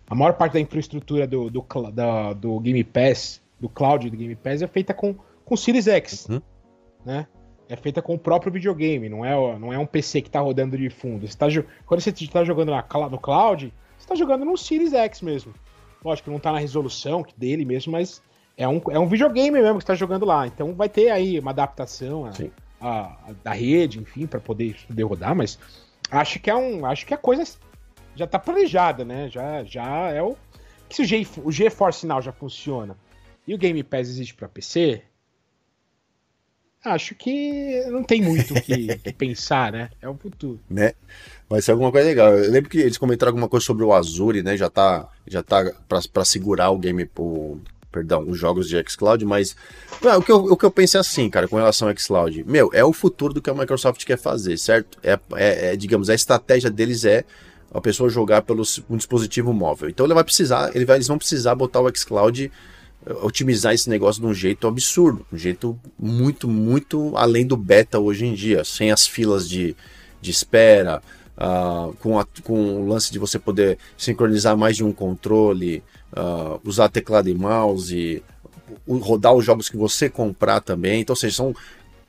a maior parte da infraestrutura do, do, da, do Game Pass, do cloud do Game Pass, é feita com, com Series X, uhum. né? É feita com o próprio videogame, não é, não é um PC que está rodando de fundo. Você tá, quando você está jogando na, no cloud, você está jogando no Series X mesmo. Lógico, não está na resolução dele mesmo, mas é um, é um videogame mesmo que está jogando lá. Então vai ter aí uma adaptação a, a, a da rede, enfim, para poder, poder rodar, mas acho que é um, acho que a coisa já tá planejada, né? Já, já é o. Se o, G, o GeForce Now já funciona e o Game Pass existe para PC, acho que não tem muito o que, que, (laughs) pensar, né? É o futuro. Né? Vai ser alguma coisa legal. Eu lembro que eles comentaram alguma coisa sobre o Azure, né? Já tá, já tá para segurar o game, o, perdão, os jogos de xCloud, mas o, que eu, o que eu pensei assim, cara, com relação ao xCloud, meu, é o futuro do que a Microsoft quer fazer, certo? É, é, é digamos, a estratégia deles é a pessoa jogar pelo um dispositivo móvel. Então ele vai precisar, ele vai, eles vão precisar botar o xCloud otimizar esse negócio de um jeito absurdo, um jeito muito, muito além do beta hoje em dia, sem as filas de, de espera, uh, com, a, com o lance de você poder sincronizar mais de um controle, uh, usar teclado e mouse, rodar os jogos que você comprar também. Então, ou seja, são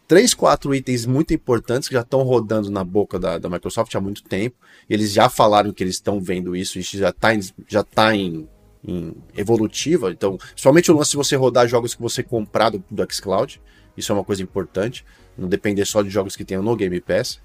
três, quatro itens muito importantes que já estão rodando na boca da, da Microsoft há muito tempo. Eles já falaram que eles estão vendo isso, isso já está já tá em, em evolutiva. Então, somente o lance de você rodar jogos que você comprar do, do xCloud, isso é uma coisa importante. Não depender só de jogos que tenham no Game Pass.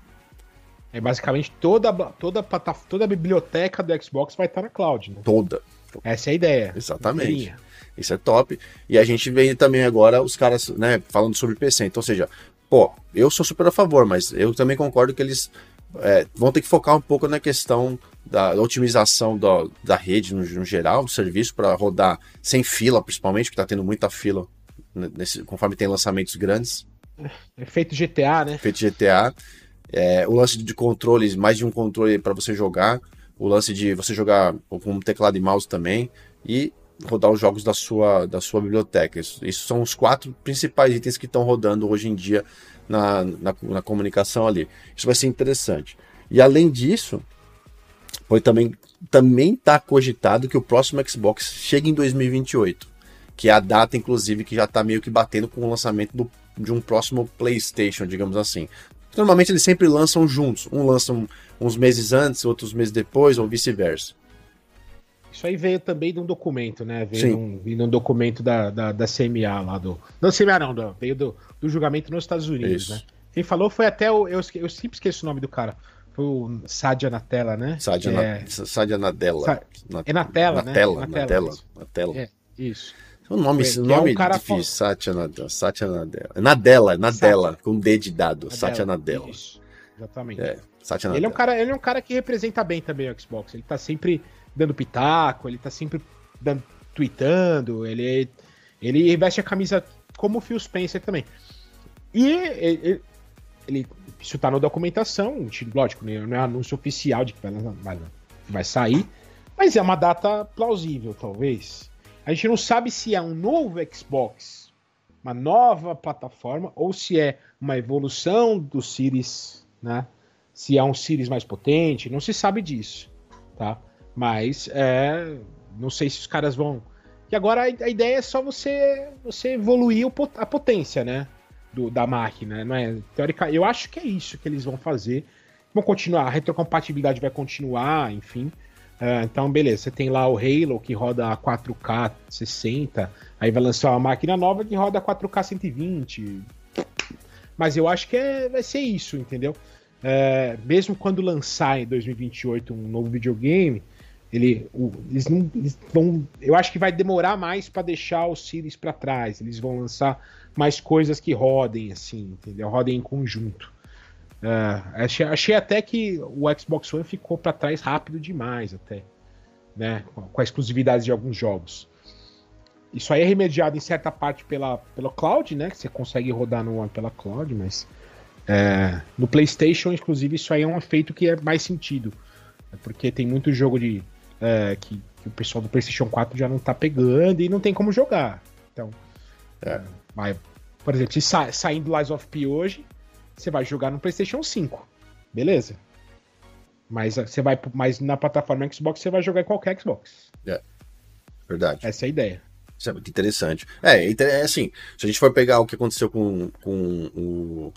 É basicamente toda, toda, toda a biblioteca do Xbox vai estar na cloud, né? Toda. Essa é a ideia. Exatamente. Isso é top. E a gente vê também agora os caras, né, falando sobre PC. Então, ou seja, pô, eu sou super a favor, mas eu também concordo que eles é, vão ter que focar um pouco na questão da, da otimização da, da rede no, no geral, do serviço, para rodar sem fila, principalmente, porque está tendo muita fila nesse, conforme tem lançamentos grandes. É feito GTA, né? Feito GTA. É, o lance de controles, mais de um controle para você jogar. O lance de você jogar com teclado e mouse também. E rodar os jogos da sua, da sua biblioteca. Isso, isso são os quatro principais itens que estão rodando hoje em dia na, na, na, comunicação ali. Isso vai ser interessante. E além disso, foi também também está cogitado que o próximo Xbox chegue em 2028, que é a data, inclusive, que já está meio que batendo com o lançamento do, de um próximo PlayStation, digamos assim. Normalmente eles sempre lançam juntos, um lança uns meses antes, outros meses depois, ou vice-versa. Isso aí veio também de um documento, né? Veio. Um, veio um documento da, da, da, CMA lá do. Não, CMA não, veio do, do julgamento nos Estados Unidos, Isso. né? Quem falou foi até o. Eu, eu sempre esqueço o nome do cara. Foi o Sadia na tela, né? Sadia, é... na, Sadia na tela. Sa... Na... É na tela, na né? Tela, na, na tela, na tela. É, isso. O nome, é, nome é um cara difícil, Satya Nadella. Satya Nadella. Nadella, Nadella, com D de dado. Nadella, Satya Nadella. Isso, exatamente. É, Satya Nadella. Ele é, um cara, ele é um cara que representa bem também o Xbox. Ele tá sempre dando pitaco, ele tá sempre dando, tweetando, ele, ele veste a camisa como o Phil Spencer também. E ele, ele isso tá na documentação, lógico, né, não é anúncio oficial de que vai, vai, sair, mas é uma data plausível, talvez. A gente não sabe se é um novo Xbox, uma nova plataforma, ou se é uma evolução do Series, né? Se é um Series mais potente, não se sabe disso, tá? Mas é, não sei se os caras vão. E agora a, ideia é só você você evoluir a potência, né? Do, da máquina, não é? Teórica, eu acho que é isso que eles vão fazer. Vão continuar, a retrocompatibilidade vai continuar, enfim. Uh, então, beleza, você tem lá o Halo que roda 4K 60, aí vai lançar uma máquina nova que roda 4K 120. Mas eu acho que é, vai ser isso, entendeu? Uh, mesmo quando lançar em 2028 um novo videogame, ele, o, eles não, eles vão, eu acho que vai demorar mais para deixar os Series para trás. Eles vão lançar mais coisas que rodem assim, entendeu? Rodem em conjunto. Uh, achei, achei, até que o Xbox One ficou para trás rápido demais, até, né? Com a exclusividade de alguns jogos. Isso aí é remediado em certa parte pela, pela cloud, né? Que você consegue rodar no One pela cloud, mas é, no PlayStation, inclusive, isso aí é um efeito que é mais sentido, porque tem muito jogo de é, que, que, o pessoal do PlayStation 4 já não tá pegando e não tem como jogar. Então, é, vai, por exemplo, se sa saindo Lies of P hoje, você vai jogar no PlayStation 5, beleza? Mas você vai, mas na plataforma Xbox você vai jogar em qualquer Xbox. É, verdade. Essa é a ideia. Isso é muito interessante. É, é assim, se a gente for pegar o que aconteceu com, com o,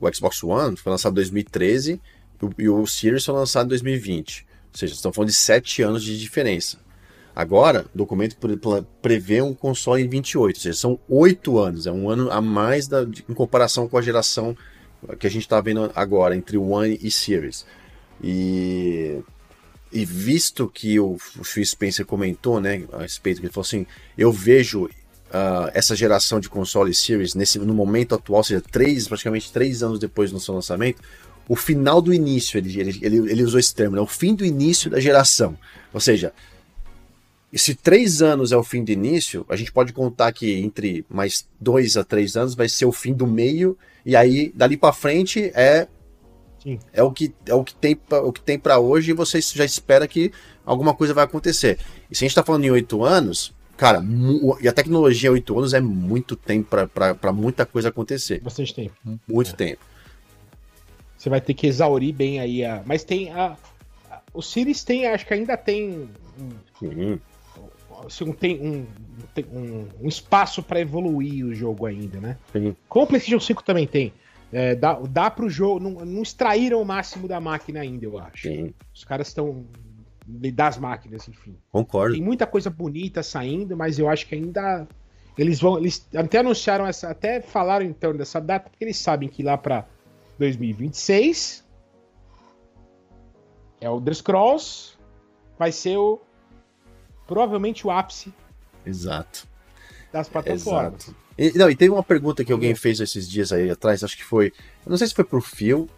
o Xbox One, foi lançado em 2013 e o, e o Series foi lançado em 2020. Ou seja, estão falando de 7 anos de diferença. Agora, o documento prevê um console em 28, ou seja, são 8 anos, é um ano a mais da, em comparação com a geração que a gente está vendo agora, entre One e Series. E, e visto que o, o Phil Spencer comentou né, a respeito, que ele falou assim: eu vejo uh, essa geração de console Series nesse, no momento atual, ou seja, três, praticamente 3 anos depois do seu lançamento, o final do início, ele, ele, ele, ele usou esse termo, né? o fim do início da geração. Ou seja, se três anos é o fim do início, a gente pode contar que entre mais dois a três anos vai ser o fim do meio, e aí dali para frente é Sim. é o que é o que tem pra, o que tem para hoje e você já espera que alguma coisa vai acontecer. E se a gente está falando em oito anos, cara, e a tecnologia oito anos é muito tempo para muita coisa acontecer. Bastante tempo. Muito é. tempo. Você vai ter que exaurir bem aí a. Mas tem a. O Sirius tem, acho que ainda tem. Um, assim, tem um, tem um, um espaço para evoluir o jogo ainda, né? Sim. Como o PlayStation 5 também tem. É, dá, dá pro jogo. Não, não extraíram o máximo da máquina ainda, eu acho. Sim. Os caras estão. das máquinas, enfim. Concordo. Tem muita coisa bonita saindo, mas eu acho que ainda eles vão, eles até anunciaram essa, até falaram então dessa data porque eles sabem que lá para 2026 é o The Scrolls vai ser o provavelmente o ápice. Exato. Das plataformas. Exato. E, não, e teve uma pergunta que alguém fez esses dias aí atrás, acho que foi, eu não sei se foi pro Phil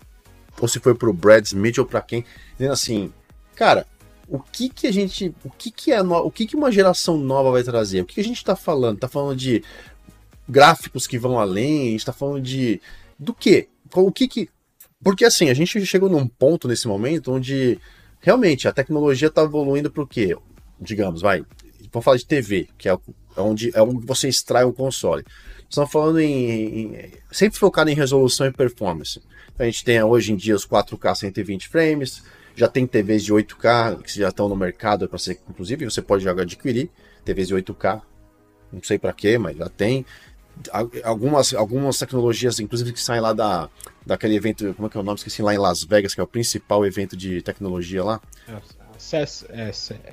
ou se foi pro Brad Smith ou para quem, dizendo assim, cara, o que que a gente, o que que é, o que que uma geração nova vai trazer? O que, que a gente tá falando? Tá falando de gráficos que vão além, a gente tá falando de do quê? O que que porque assim, a gente chegou num ponto nesse momento onde realmente a tecnologia está evoluindo para o quê? Digamos, vai, vamos falar de TV, que é onde, é onde você extrai um console. Estamos falando em, em, sempre focado em resolução e performance. Então, a gente tem hoje em dia os 4K 120 frames, já tem TVs de 8K que já estão no mercado para ser, inclusive você pode jogar adquirir TVs de 8K. Não sei para quê, mas já tem algumas, algumas tecnologias, inclusive que saem lá da, daquele evento, como é que é o nome? Esqueci, lá em Las Vegas, que é o principal evento de tecnologia lá. É,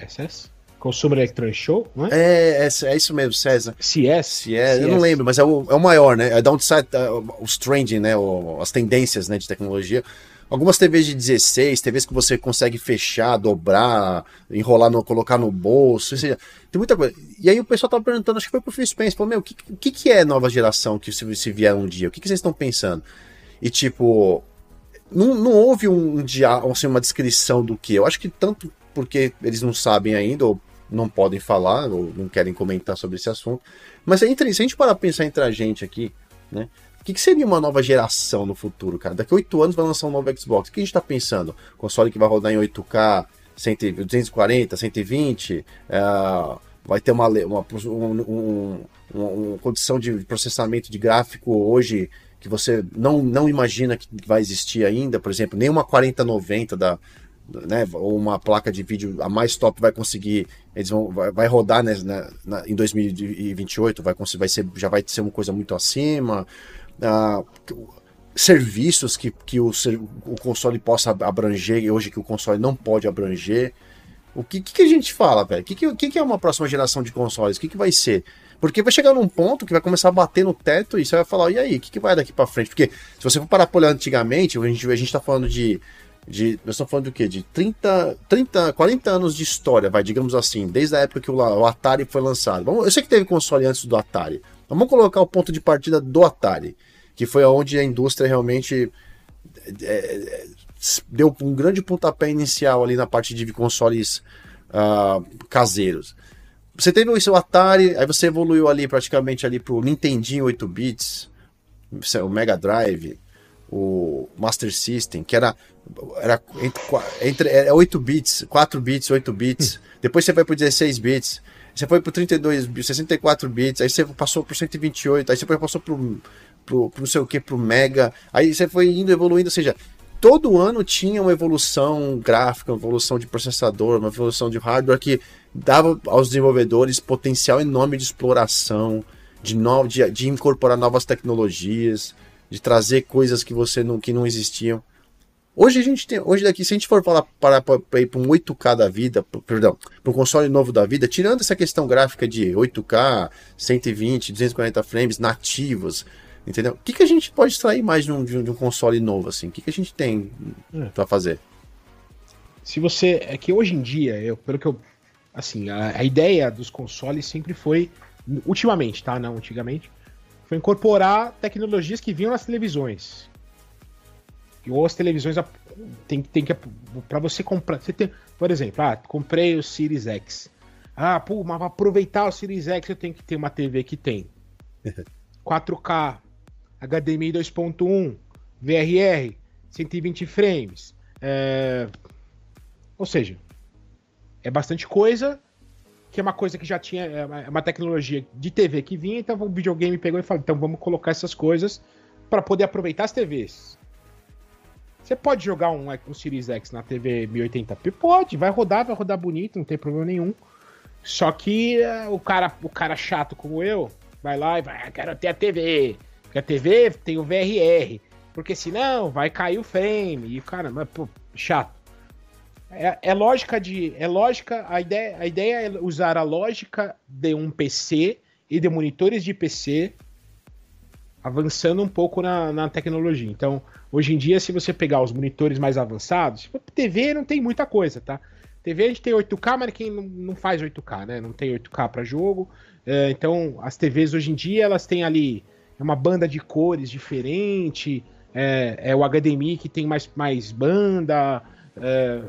CES? Consumer Electronic Show, não é? É, é, isso mesmo, César. CES? CES, eu não lembro, mas é o, é o maior, né? É sai uh, os trending, né? O, as tendências né, de tecnologia. Algumas TVs de 16, TVs que você consegue fechar, dobrar, enrolar, no, colocar no bolso, seja, tem muita coisa. E aí o pessoal tava perguntando, acho que foi pro Phil Spencer, falou, meu, o que, que, que é nova geração que se, se vier um dia? O que, que vocês estão pensando? E tipo, não, não houve um, um assim, uma descrição do que. Eu acho que tanto porque eles não sabem ainda, ou não podem falar, ou não querem comentar sobre esse assunto. Mas entre, se a gente parar pensar entre a gente aqui, né? que, que seria uma nova geração no futuro, cara? Daqui a oito anos vai lançar um novo Xbox. O que a gente está pensando? Console que vai rodar em 8K, 240, 120, é, vai ter uma, uma, um, um, uma condição de processamento de gráfico hoje que você não, não imagina que vai existir ainda, por exemplo, nem uma 4090 da, né, ou uma placa de vídeo a mais top vai conseguir, eles vão vai, vai rodar né, na, na, em 2028, vai, vai ser, já vai ser uma coisa muito acima uh, serviços que, que o, o console possa abranger hoje que o console não pode abranger. O que, que, a gente fala, velho? O que, que, que, é uma próxima geração de consoles? O que, que vai ser? Porque vai chegar num ponto que vai começar a bater no teto e você vai falar, e aí, o que, que vai daqui para frente? Porque se você for parar pra olhar antigamente, a gente, a gente tá falando de. De nós estamos falando do quê? De 30, 30, 40 anos de história, vai, digamos assim, desde a época que o, o Atari foi lançado. eu sei que teve console antes do Atari. Vamos colocar o ponto de partida do Atari que foi onde a indústria realmente é, é, deu um grande pontapé inicial ali na parte de consoles uh, caseiros. Você teve o seu Atari, aí você evoluiu ali praticamente ali pro Nintendinho 8 bits, o Mega Drive, o Master System, que era era entre, entre é 8 bits, 4 bits, 8 bits. Depois você vai pro 16 bits. Você foi pro 32, 64 bits, aí você passou pro 128, aí você passou pro pro, pro não sei o que, pro Mega. Aí você foi indo evoluindo, ou seja, todo ano tinha uma evolução gráfica, uma evolução de processador, uma evolução de hardware que dava aos desenvolvedores potencial enorme de exploração, de, no, de, de incorporar novas tecnologias, de trazer coisas que você não, que não existiam. Hoje a gente tem, hoje daqui, se a gente for falar para, para ir para um 8K da vida, perdão, para um console novo da vida, tirando essa questão gráfica de 8K, 120, 240 frames nativos, Entendeu? O que, que a gente pode extrair mais de um, de um console novo, assim? O que, que a gente tem é. para fazer? Se você. É que hoje em dia, eu, pelo que eu. Assim, a, a, ideia dos consoles sempre foi. Ultimamente, tá? Não, antigamente. Foi incorporar tecnologias que vinham nas televisões. Ou as televisões. Tem, tem que. para você comprar. Você tem, por exemplo, ah, comprei o Series X. Ah, pô, mas pra aproveitar o Series X eu tenho que ter uma TV que tem 4K, HDMI 2.1, VRR, 120 frames. É... Ou seja, é bastante coisa, que é uma coisa que já tinha, é uma é tecnologia de TV que vinha, então o videogame pegou e falou, então vamos colocar essas coisas para poder aproveitar as TVs. Você pode jogar um, um Series X na TV 1080p? Pode, vai rodar, vai rodar bonito, não tem problema nenhum. Só que uh, o, cara, o cara chato como eu vai lá e vai, ah, quero ter a TV. Porque a TV tem o VRR. Porque senão vai cair o frame. E, cara, mas, pô, chato. É, é, lógica de. É lógica. A ideia, a ideia é usar a lógica de um PC e de monitores de PC avançando um pouco na, na tecnologia. Então, hoje em dia, se você pegar os monitores mais avançados, TV não tem muita coisa, tá? TV a gente tem 8K, mas quem não faz 8K, né? Não tem 8K para jogo. É, então, as TVs hoje em dia, elas têm ali uma banda de cores diferente, é, é o HDMI que tem mais, mais banda. É,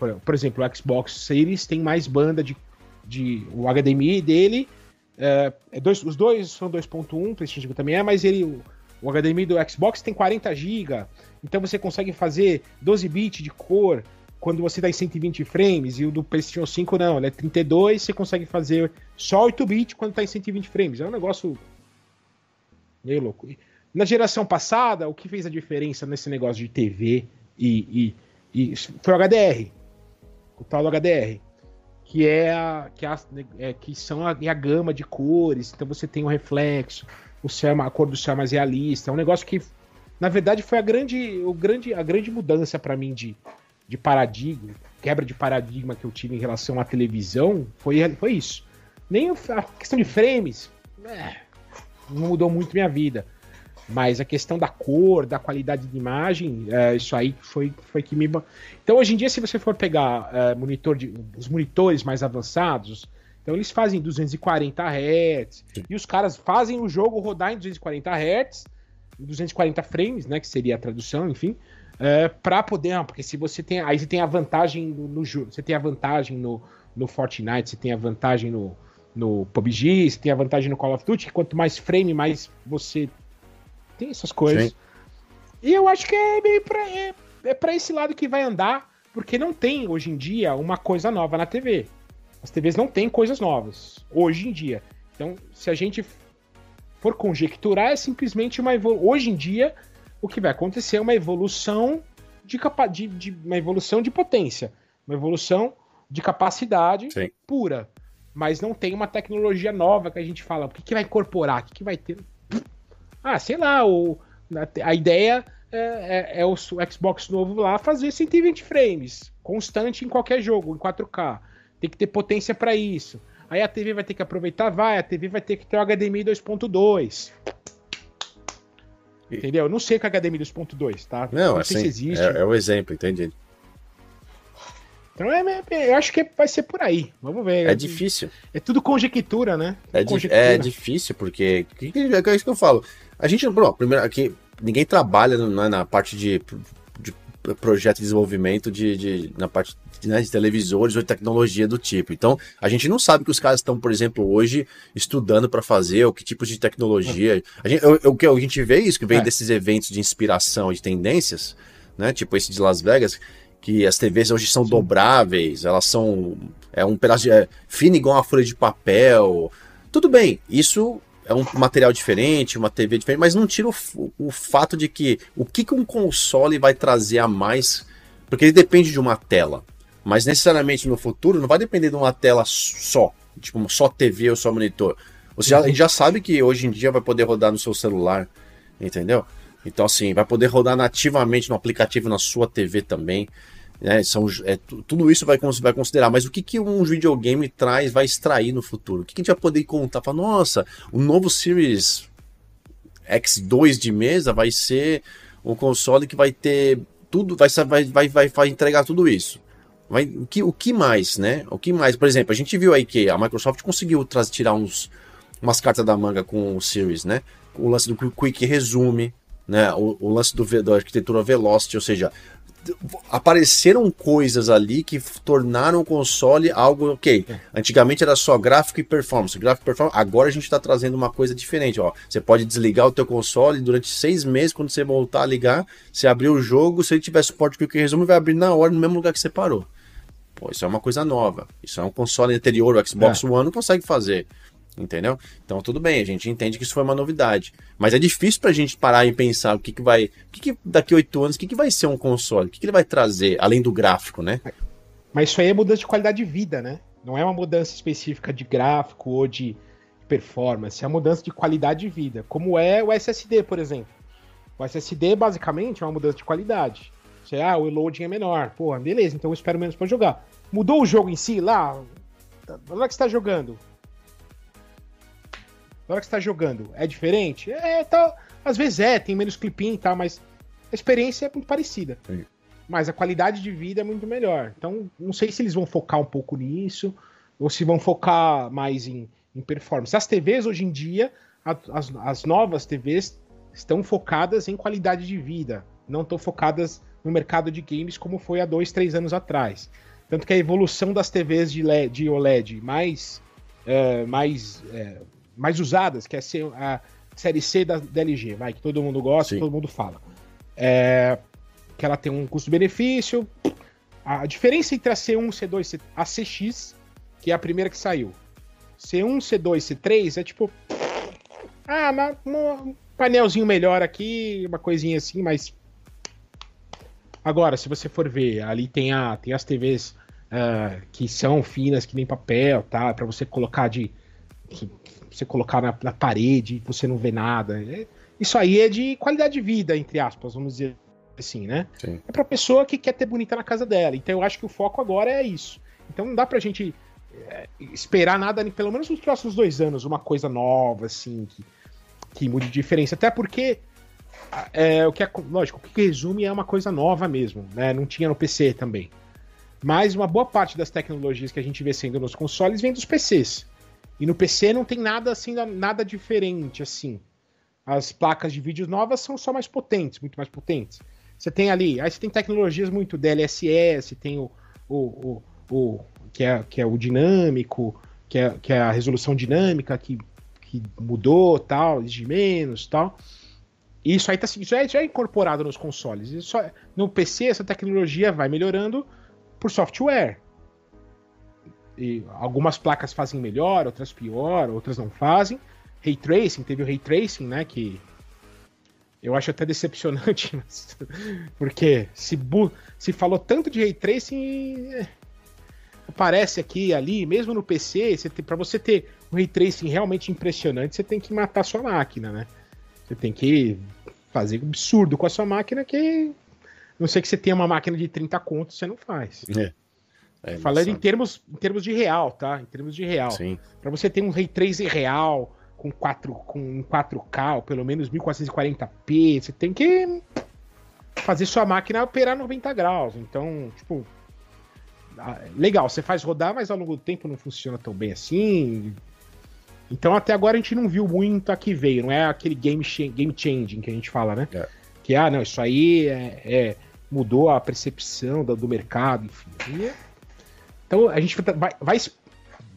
por, por, exemplo, o Xbox Series tem mais banda de. de o HDMI dele. É, é dois, os dois são 2.1, PlayStation também é, mas ele. O, o HDMI do Xbox tem 40 GB, então você consegue fazer 12 bits de cor quando você dá tá em 120 frames, e o do PlayStation 5 não, ele é 32, você consegue fazer só 8 bits quando está em 120 frames. É um negócio meio louco. Na geração passada, o que fez a diferença nesse negócio de TV e, e, e foi o HDR, o tal do HDR, que é a, que, é a, é, que são a, é a gama de cores. Então você tem o reflexo, o céu, a cor do céu mais realista. É um negócio que, na verdade, foi a grande, o grande, a grande mudança para mim de, de paradigma, quebra de paradigma que eu tive em relação à televisão. Foi, foi isso. Nem a questão de frames. É, não mudou muito minha vida. Mas a questão da cor, da qualidade de imagem, é, isso aí foi, foi que me. Então, hoje em dia, se você for pegar é, monitor de, os monitores mais avançados, então eles fazem 240 Hz, e os caras fazem o jogo rodar em 240 Hz, 240 frames, né? Que seria a tradução, enfim. É, para poder. Não, porque se você tem. Aí você tem a vantagem no, no jogo. Você tem a vantagem no, no Fortnite, você tem a vantagem no, no PUBG, você tem a vantagem no Call of Duty, que quanto mais frame, mais você tem essas coisas. Sim. E eu acho que é meio pra, é, é pra esse lado que vai andar, porque não tem hoje em dia uma coisa nova na TV. As TVs não têm coisas novas, hoje em dia. Então, se a gente for conjecturar, é simplesmente uma evolução. Hoje em dia, o que vai acontecer é uma evolução de, capa de, de uma evolução de potência, uma evolução de capacidade Sim. pura. Mas não tem uma tecnologia nova que a gente fala, o que, que vai incorporar, o que, que vai ter. Ah, sei lá, o, a ideia é, é, é, o Xbox novo lá fazer 120 frames, constante em qualquer jogo, em 4K. Tem que ter potência para isso. Aí a TV vai ter que aproveitar, vai, a TV vai ter que ter o HDMI 2.2. Entendeu? Eu não sei o que é HDMI 2.2, tá? Não, não assim, sei se existe. É, é o exemplo, entendi. Então é, é, eu acho que vai ser por aí. Vamos ver. É, difícil. É tudo conjectura, né? É, conjectura. é difícil, porque. É isso que eu falo. A gente, bom, primeiro, aqui, ninguém trabalha né, na parte de, de projeto de desenvolvimento de, de na parte né, de televisores ou de tecnologia do tipo. Então, a gente não sabe que os caras estão, por exemplo, hoje estudando para fazer, ou que tipos de tecnologia. A gente, o, que a gente vê isso, que vem é. desses eventos de inspiração e de tendências, né? Tipo esse de Las Vegas, que as TVs hoje são Sim. dobráveis, elas são. É um pedaço de. É, fino igual uma folha de papel. Tudo bem, isso é um material diferente, uma TV diferente, mas não tira o, o fato de que o que, que um console vai trazer a mais, porque ele depende de uma tela. Mas necessariamente no futuro não vai depender de uma tela só, tipo só TV ou só monitor. Você já, a gente já sabe que hoje em dia vai poder rodar no seu celular, entendeu? Então, assim, vai poder rodar nativamente no aplicativo na sua TV também. Né? São, é, tudo isso vai, vai considerar. Mas o que, que um videogame traz, vai extrair no futuro? O que, que a gente vai poder contar? Falar, nossa, o novo Series X2 de mesa vai ser um console que vai ter tudo, vai, vai, vai, vai, entregar tudo isso. Vai, o, que, o que mais, né? O que mais? Por exemplo, a gente viu aí que a Microsoft conseguiu tirar uns, umas cartas da manga com o Series, né? O lance do Quick Resume, né? O, o lance do, da arquitetura Velocity, ou seja, apareceram coisas ali que tornaram o console algo ok. É. Antigamente era só gráfico e performance, gráfico e performance. Agora a gente está trazendo uma coisa diferente. Ó, você pode desligar o teu console durante seis meses quando você voltar a ligar, você abrir o jogo, se ele tiver suporte que resume, vai abrir na hora no mesmo lugar que você parou. Pô, isso é uma coisa nova. Isso é um console anterior, o Xbox é. One não consegue fazer. Entendeu? Então tudo bem, a gente entende que isso foi uma novidade. Mas é difícil pra gente parar e pensar o que, que vai. O que, que daqui a oito anos, o que, que vai ser um console? O que, que ele vai trazer, além do gráfico, né? Mas isso aí é mudança de qualidade de vida, né? Não é uma mudança específica de gráfico ou de performance, é uma mudança de qualidade de vida, como é o SSD, por exemplo. O SSD basicamente é uma mudança de qualidade. Você, ah, o loading é menor. Porra, beleza, então eu espero menos para jogar. Mudou o jogo em si lá? Na hora que você tá jogando. Na hora que você tá jogando, é diferente? É, tá. Às vezes é, tem menos clipinho e tal, mas a experiência é muito parecida. Sim. Mas a qualidade de vida é muito melhor. Então, não sei se eles vão focar um pouco nisso, ou se vão focar mais em, em performance. As TVs hoje em dia, as, as novas TVs estão focadas em qualidade de vida, não estão focadas no mercado de games como foi há dois, três anos atrás. Tanto que a evolução das TVs de, LED, de OLED mais, é, mais, é, mais usadas, que é a série C da, da LG, vai, que todo mundo gosta, Sim. todo mundo fala. É, que ela tem um custo-benefício. A diferença entre a C1, C2, a CX, que é a primeira que saiu, C1, C2, C3 é tipo. Ah, um painelzinho melhor aqui, uma coisinha assim, mas. Agora, se você for ver, ali tem, a, tem as TVs uh, ah, que são finas, que nem papel, tá? Para você colocar de. Você colocar na, na parede, você não vê nada. É, isso aí é de qualidade de vida, entre aspas, vamos dizer assim, né? Sim. É pra pessoa que quer ter bonita na casa dela. Então eu acho que o foco agora é isso. Então não dá pra gente é, esperar nada, pelo menos nos próximos dois anos, uma coisa nova, assim, que, que mude de diferença. Até porque é, o que é, lógico, o que resume é uma coisa nova mesmo, né? Não tinha no PC também. Mas uma boa parte das tecnologias que a gente vê sendo nos consoles vem dos PCs. E no PC não tem nada assim, nada diferente assim. As placas de vídeo novas são só mais potentes, muito mais potentes. Você tem ali, aí você tem tecnologias muito DLSS, tem o, o, o, o que, é, que é o dinâmico, que é, que é a resolução dinâmica que, que mudou, tal, de menos, tal. Isso aí tá, já, é, já é incorporado nos consoles. Isso, no PC, essa tecnologia vai melhorando por software. E algumas placas fazem melhor, outras pior, outras não fazem. Ray Tracing, teve o Ray Tracing, né? Que eu acho até decepcionante, (laughs) mas, porque se, se falou tanto de Ray Tracing, é, aparece aqui ali, mesmo no PC, para você ter um Ray Tracing realmente impressionante, você tem que matar sua máquina, né? Você tem que fazer um absurdo com a sua máquina que não sei que você tenha uma máquina de 30 contos, você não faz. É. É, Falando em termos, em termos de real, tá? Em termos de real. Para você ter um Ray Tracing real, com, 4, com 4K, ou pelo menos 1440p, você tem que fazer sua máquina operar 90 graus. Então, tipo, ah, legal, você faz rodar, mas ao longo do tempo não funciona tão bem assim. Então, até agora a gente não viu muito a que veio, não é aquele game, game changing que a gente fala, né? É. Que, ah, não, isso aí é, é mudou a percepção do, do mercado, enfim. É, então, a gente vai, vai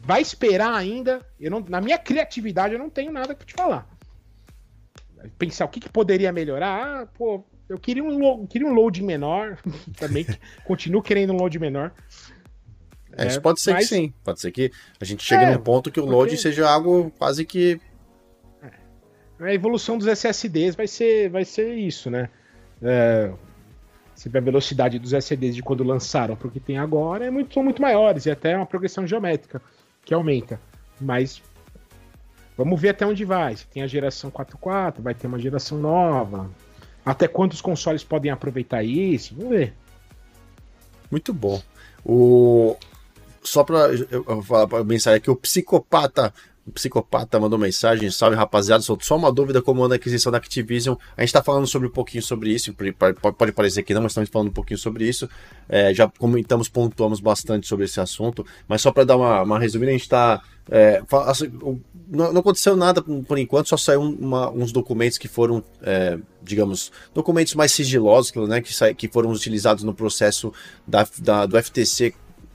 vai esperar ainda. Eu não, na minha criatividade, eu não tenho nada para te falar. Pensar o que, que poderia melhorar. Ah, pô, eu queria um, queria um load menor. (laughs) Também continuo querendo um load menor. É, isso pode ser mas... que sim. Pode ser que a gente chegue é, num ponto que o load porque... seja algo quase que. É. A evolução dos SSDs vai ser, vai ser isso, né? É, vê a velocidade dos SSDs de quando lançaram para o que tem agora, é muito, são muito maiores, e até uma progressão geométrica que aumenta. Mas vamos ver até onde vai. Se tem a geração 4.4, vai ter uma geração nova. Até quantos consoles podem aproveitar isso? Vamos ver. Muito bom. O... Só para falar para mensagem aqui, o psicopata o psicopata mandou mensagem, salve rapaziada, só uma dúvida como anda a aquisição da Activision. A gente está falando sobre um pouquinho sobre isso, pode parecer que não, mas estamos falando um pouquinho sobre isso. É, já comentamos, pontuamos bastante sobre esse assunto, mas só para dar uma, uma resumida, a gente está. É, assim, não, não, aconteceu nada por enquanto, só saiu uma, uns documentos que foram, é, digamos, documentos mais sigilosos, né, que, que foram utilizados no processo da, da, do FTC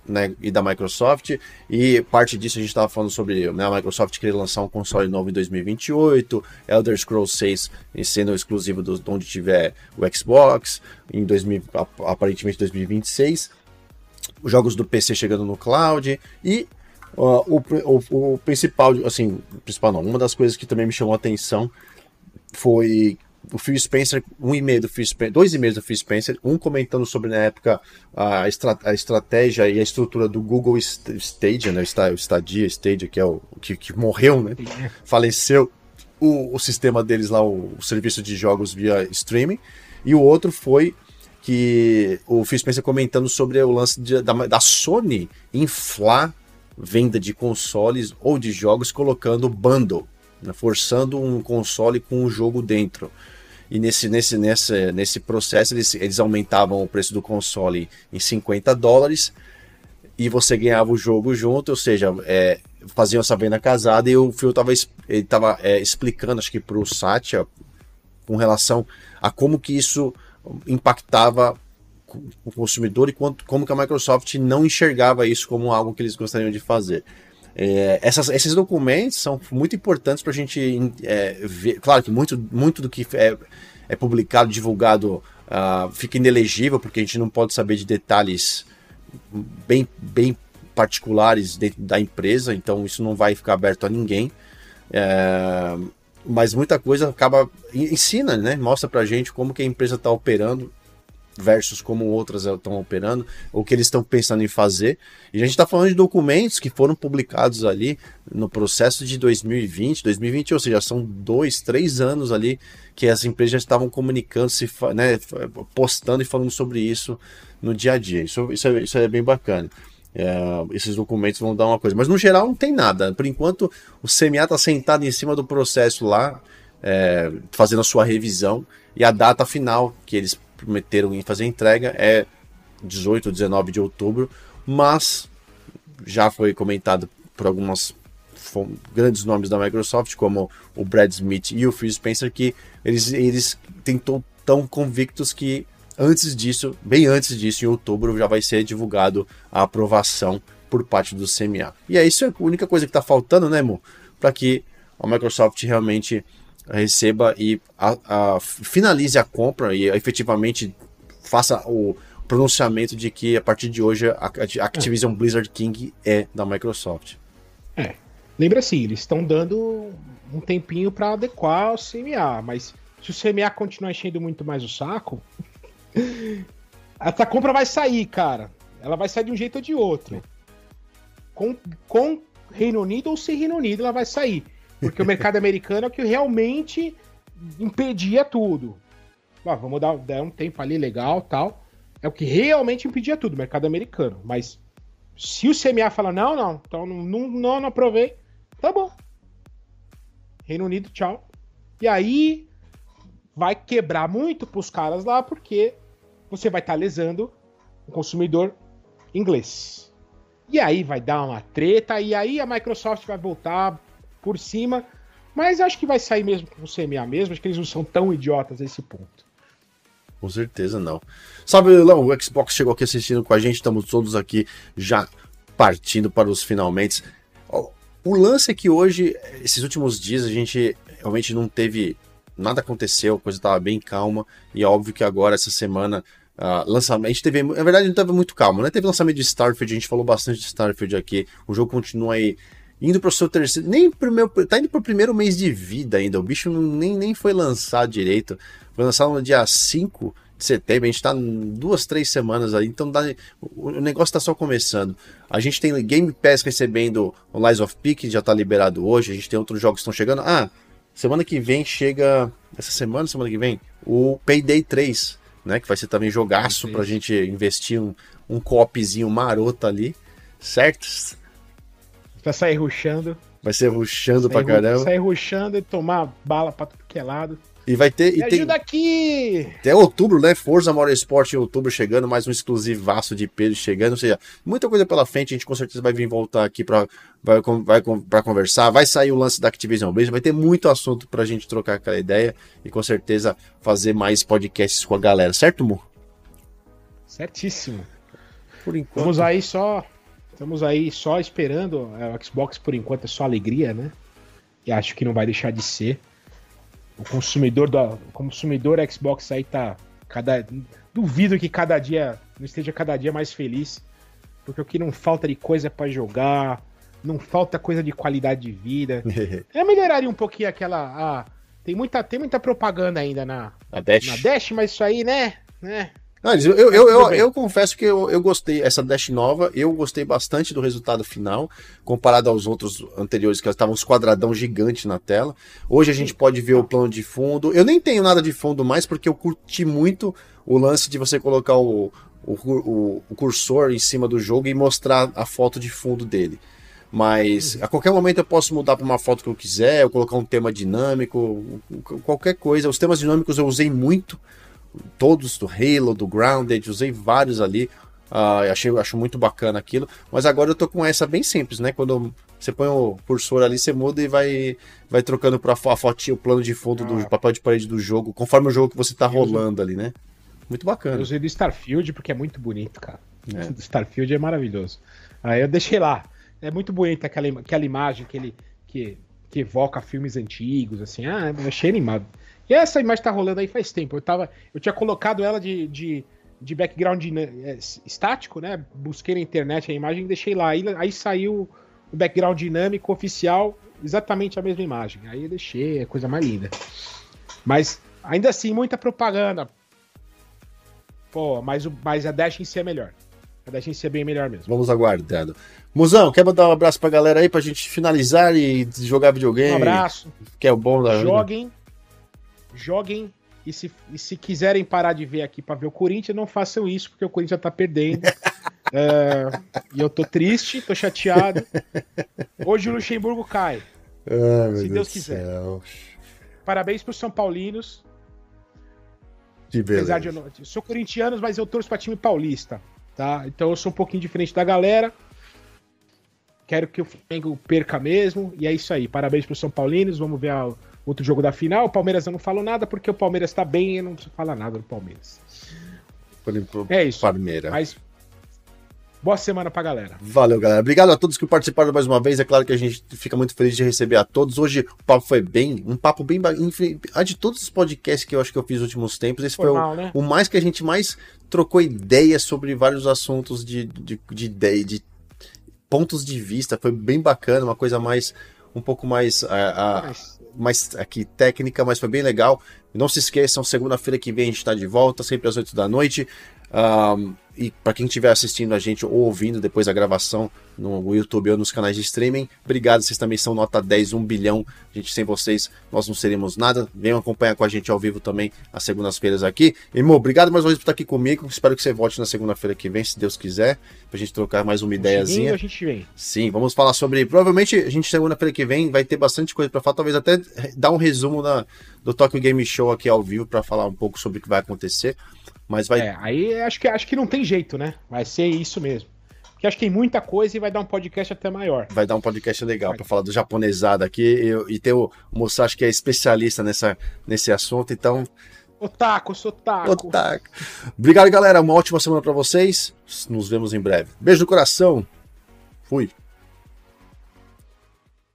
né, e da Microsoft, e parte disso a gente estava falando sobre né, a Microsoft querer lançar um console novo em 2028, Elder Scrolls 6 sendo exclusivo do, de onde tiver o Xbox, em 2000, aparentemente 2026, os jogos do PC chegando no cloud, e uh, o, o, o principal, assim, principal não, uma das coisas que também me chamou a atenção foi o Phil Spencer, um e-mail do Phil Spencer, dois e-mails do Phil Spencer, um comentando sobre na época a, estra a estratégia e a estrutura do Google Stadia, né, o Stadia, Stadia, que é o que, que morreu, né, faleceu o, o sistema deles lá, o, o, serviço de jogos via streaming, e o outro foi que o Phil Spencer comentando sobre o lance de, da, da Sony inflar venda de consoles ou de jogos colocando bundle, forçando um console com um jogo dentro. E nesse, nesse, nesse, nesse processo eles, eles aumentavam o preço do console em 50 dólares e você ganhava o jogo junto, ou seja, é, faziam essa venda casada e o Phil estava tava, é, explicando, acho que para o Satya, com relação a como que isso impactava o consumidor e quanto, como que a Microsoft não enxergava isso como algo que eles gostariam de fazer. É, essas, esses documentos são muito importantes para a gente é, ver. Claro que muito, muito do que é, é publicado, divulgado, uh, fica inelegível, porque a gente não pode saber de detalhes bem, bem particulares dentro da empresa, então isso não vai ficar aberto a ninguém. É, mas muita coisa acaba ensina, né? Mostra pra gente como que a empresa está operando versus como outras estão operando, ou que eles estão pensando em fazer. E a gente está falando de documentos que foram publicados ali no processo de 2020, 2020, ou seja, são dois, três anos ali que as empresas já estavam comunicando, se, né, postando e falando sobre isso no dia a dia. Isso, isso, é, isso é bem bacana. É, esses documentos vão dar uma coisa. Mas no geral não tem nada. Por enquanto, o CMA está sentado em cima do processo lá, é, fazendo a sua revisão, e a data final que eles prometeram em fazer entrega é 18 ou 19 de outubro, mas já foi comentado por algumas grandes nomes da Microsoft, como o Brad Smith e o Phil Spencer, que eles, eles tão convictos que Antes disso, bem antes disso, em outubro, já vai ser divulgado a aprovação por parte do CMA. E é isso é a única coisa que está faltando, né, Mo? Para que a Microsoft realmente receba e a, a, finalize a compra e efetivamente faça o pronunciamento de que a partir de hoje a Activision é. Blizzard King é da Microsoft. É. Lembra assim, eles estão dando um tempinho para adequar o CMA, mas se o CMA continuar enchendo muito mais o saco, (laughs) essa compra vai sair, cara. Ela vai sair de um jeito ou de outro. Com, com Reino Unido ou sem Reino Unido, ela vai sair. Porque o mercado americano é o que realmente impedia tudo. Ah, vamos dar, dar um tempo ali legal tal. É o que realmente impedia tudo, o mercado americano. Mas se o CMA falar, não, não, então não, não, não, não aprovei, tá bom. Reino Unido, tchau. E aí vai quebrar muito pros caras lá, porque você vai estar tá lesando o consumidor inglês. E aí vai dar uma treta, e aí a Microsoft vai voltar por cima. Mas acho que vai sair mesmo com o CMA mesmo, acho que eles não são tão idiotas nesse ponto. Com certeza não. Sabe, Léo, o Xbox chegou aqui assistindo com a gente, estamos todos aqui já partindo para os finalmente. O lance é que hoje, esses últimos dias, a gente realmente não teve. Nada aconteceu, a coisa estava bem calma, e é óbvio que agora, essa semana, Uh, lançamento, teve, na verdade não estava muito calmo, né? Teve lançamento de Starfield, a gente falou bastante de Starfield aqui. O jogo continua aí indo para o seu terceiro, nem primeiro, tá indo para o primeiro mês de vida ainda. O bicho nem, nem foi lançado direito. Foi lançado no dia 5 de setembro, a gente está duas, três semanas aí, então dá, o, o negócio está só começando. A gente tem Game Pass recebendo o Lies of P, que já está liberado hoje, a gente tem outros jogos que estão chegando. Ah, semana que vem chega, essa semana, semana que vem, o Payday 3 né? Que vai ser também jogaço para a gente investir um, um copzinho maroto ali, certo? Vai sair ruxando. Vai ser ruxando pra caramba. Sair ruxando e tomar bala pra tudo que é lado. E vai ter. Me e ajuda tem, aqui! Até outubro, né? Forza Motorsport em outubro chegando, mais um exclusivaço de peso chegando. Ou seja, muita coisa pela frente. A gente com certeza vai vir voltar aqui pra, vai, vai, pra conversar. Vai sair o lance da Activision Blizzard. Vai ter muito assunto pra gente trocar aquela ideia. E com certeza fazer mais podcasts com a galera. Certo, Mu? Certíssimo. Por enquanto. Estamos aí só. Estamos aí só esperando. É, o Xbox, por enquanto, é só alegria, né? E acho que não vai deixar de ser o consumidor da o consumidor Xbox aí tá cada duvido que cada dia não esteja cada dia mais feliz, porque o que não falta de coisa para jogar, não falta coisa de qualidade de vida. (laughs) é melhoraria um pouquinho aquela ah, tem muita tem muita propaganda ainda na na Dash. na Dash, mas isso aí, né? Né? Eu, eu, eu, eu, eu confesso que eu, eu gostei, essa Dash nova, eu gostei bastante do resultado final, comparado aos outros anteriores, que estavam uns quadradão gigante na tela. Hoje a gente pode ver o plano de fundo. Eu nem tenho nada de fundo mais, porque eu curti muito o lance de você colocar o, o, o, o cursor em cima do jogo e mostrar a foto de fundo dele. Mas uhum. a qualquer momento eu posso mudar para uma foto que eu quiser, eu colocar um tema dinâmico, qualquer coisa. Os temas dinâmicos eu usei muito todos do Halo, do Grounded, usei vários ali. Uh, achei, acho muito bacana aquilo. Mas agora eu tô com essa bem simples, né? Quando você põe o cursor ali, você muda e vai, vai trocando para a fotinha, o plano de fundo ah. do papel de parede do jogo, conforme o jogo que você tá rolando ali, né? Muito bacana. Eu usei do Starfield porque é muito bonito, cara. É. Do (laughs) Starfield é maravilhoso. Aí eu deixei lá. É muito bonita aquela, aquela imagem que ele que, que evoca filmes antigos, assim. Ah, eu achei animado. E essa imagem tá rolando aí faz tempo. Eu, tava, eu tinha colocado ela de, de, de background é, estático, né? Busquei na internet a imagem e deixei lá. Aí, aí saiu o background dinâmico oficial, exatamente a mesma imagem. Aí eu deixei, é coisa mais linda. Mas ainda assim, muita propaganda. Pô, mas, o, mas a Dash em si é melhor. A Dash em si é bem melhor mesmo. Vamos aguardando. Musão, quer mandar um abraço pra galera aí pra gente finalizar e jogar videogame? Um abraço. Que é o bom da Joguem joguem e se, e se quiserem parar de ver aqui para ver o Corinthians, não façam isso, porque o Corinthians tá perdendo. (laughs) é, e eu tô triste, tô chateado. Hoje o Luxemburgo cai. Ai, se Deus, Deus quiser. Céu. Parabéns pros São Paulinos. Que beleza. Apesar de eu, não, eu sou corintiano, mas eu torço pra time paulista. Tá? Então eu sou um pouquinho diferente da galera. Quero que o Flamengo perca mesmo. E é isso aí. Parabéns pro São Paulinos. Vamos ver a, outro jogo da final. O Palmeiras eu não falo nada porque o Palmeiras tá bem e não preciso falar nada do Palmeiras. É isso. Palmeiras. Mas boa semana pra galera. Valeu, galera. Obrigado a todos que participaram mais uma vez. É claro que a gente fica muito feliz de receber a todos. Hoje o papo foi bem, um papo bem. A de todos os podcasts que eu acho que eu fiz nos últimos tempos, esse foi, foi o, né? o, mais que a gente mais trocou ideias sobre vários assuntos de, de, de ideia, de pontos de vista. Foi bem bacana, uma coisa mais. Um pouco mais. A, a, mais aqui técnica, mas foi bem legal. Não se esqueçam, segunda-feira que vem a gente está de volta, sempre às 8 da noite. Um, e para quem estiver assistindo a gente ou ouvindo depois da gravação no YouTube ou nos canais de streaming, obrigado, vocês também são nota 10, 1 bilhão. Gente, sem vocês nós não seríamos nada. Venham acompanhar com a gente ao vivo também às segundas-feiras aqui. Irmão, obrigado mais uma vez por estar aqui comigo. Espero que você volte na segunda-feira que vem, se Deus quiser, pra gente trocar mais uma ideiazinha. A gente vem. Sim, vamos falar sobre. Provavelmente a gente segunda-feira que vem vai ter bastante coisa para falar, talvez até dar um resumo da, do Tokyo Game Show aqui ao vivo para falar um pouco sobre o que vai acontecer. Mas vai. É, aí acho que, acho que não tem jeito, né? Vai ser isso mesmo. Porque acho que tem muita coisa e vai dar um podcast até maior. Vai dar um podcast legal para falar do japonesado aqui e, e ter o, Musashi que é especialista nessa, nesse assunto, então. Otaku, sou otaku. otaku. Obrigado, galera. Uma ótima semana para vocês. Nos vemos em breve. Beijo no coração. Fui.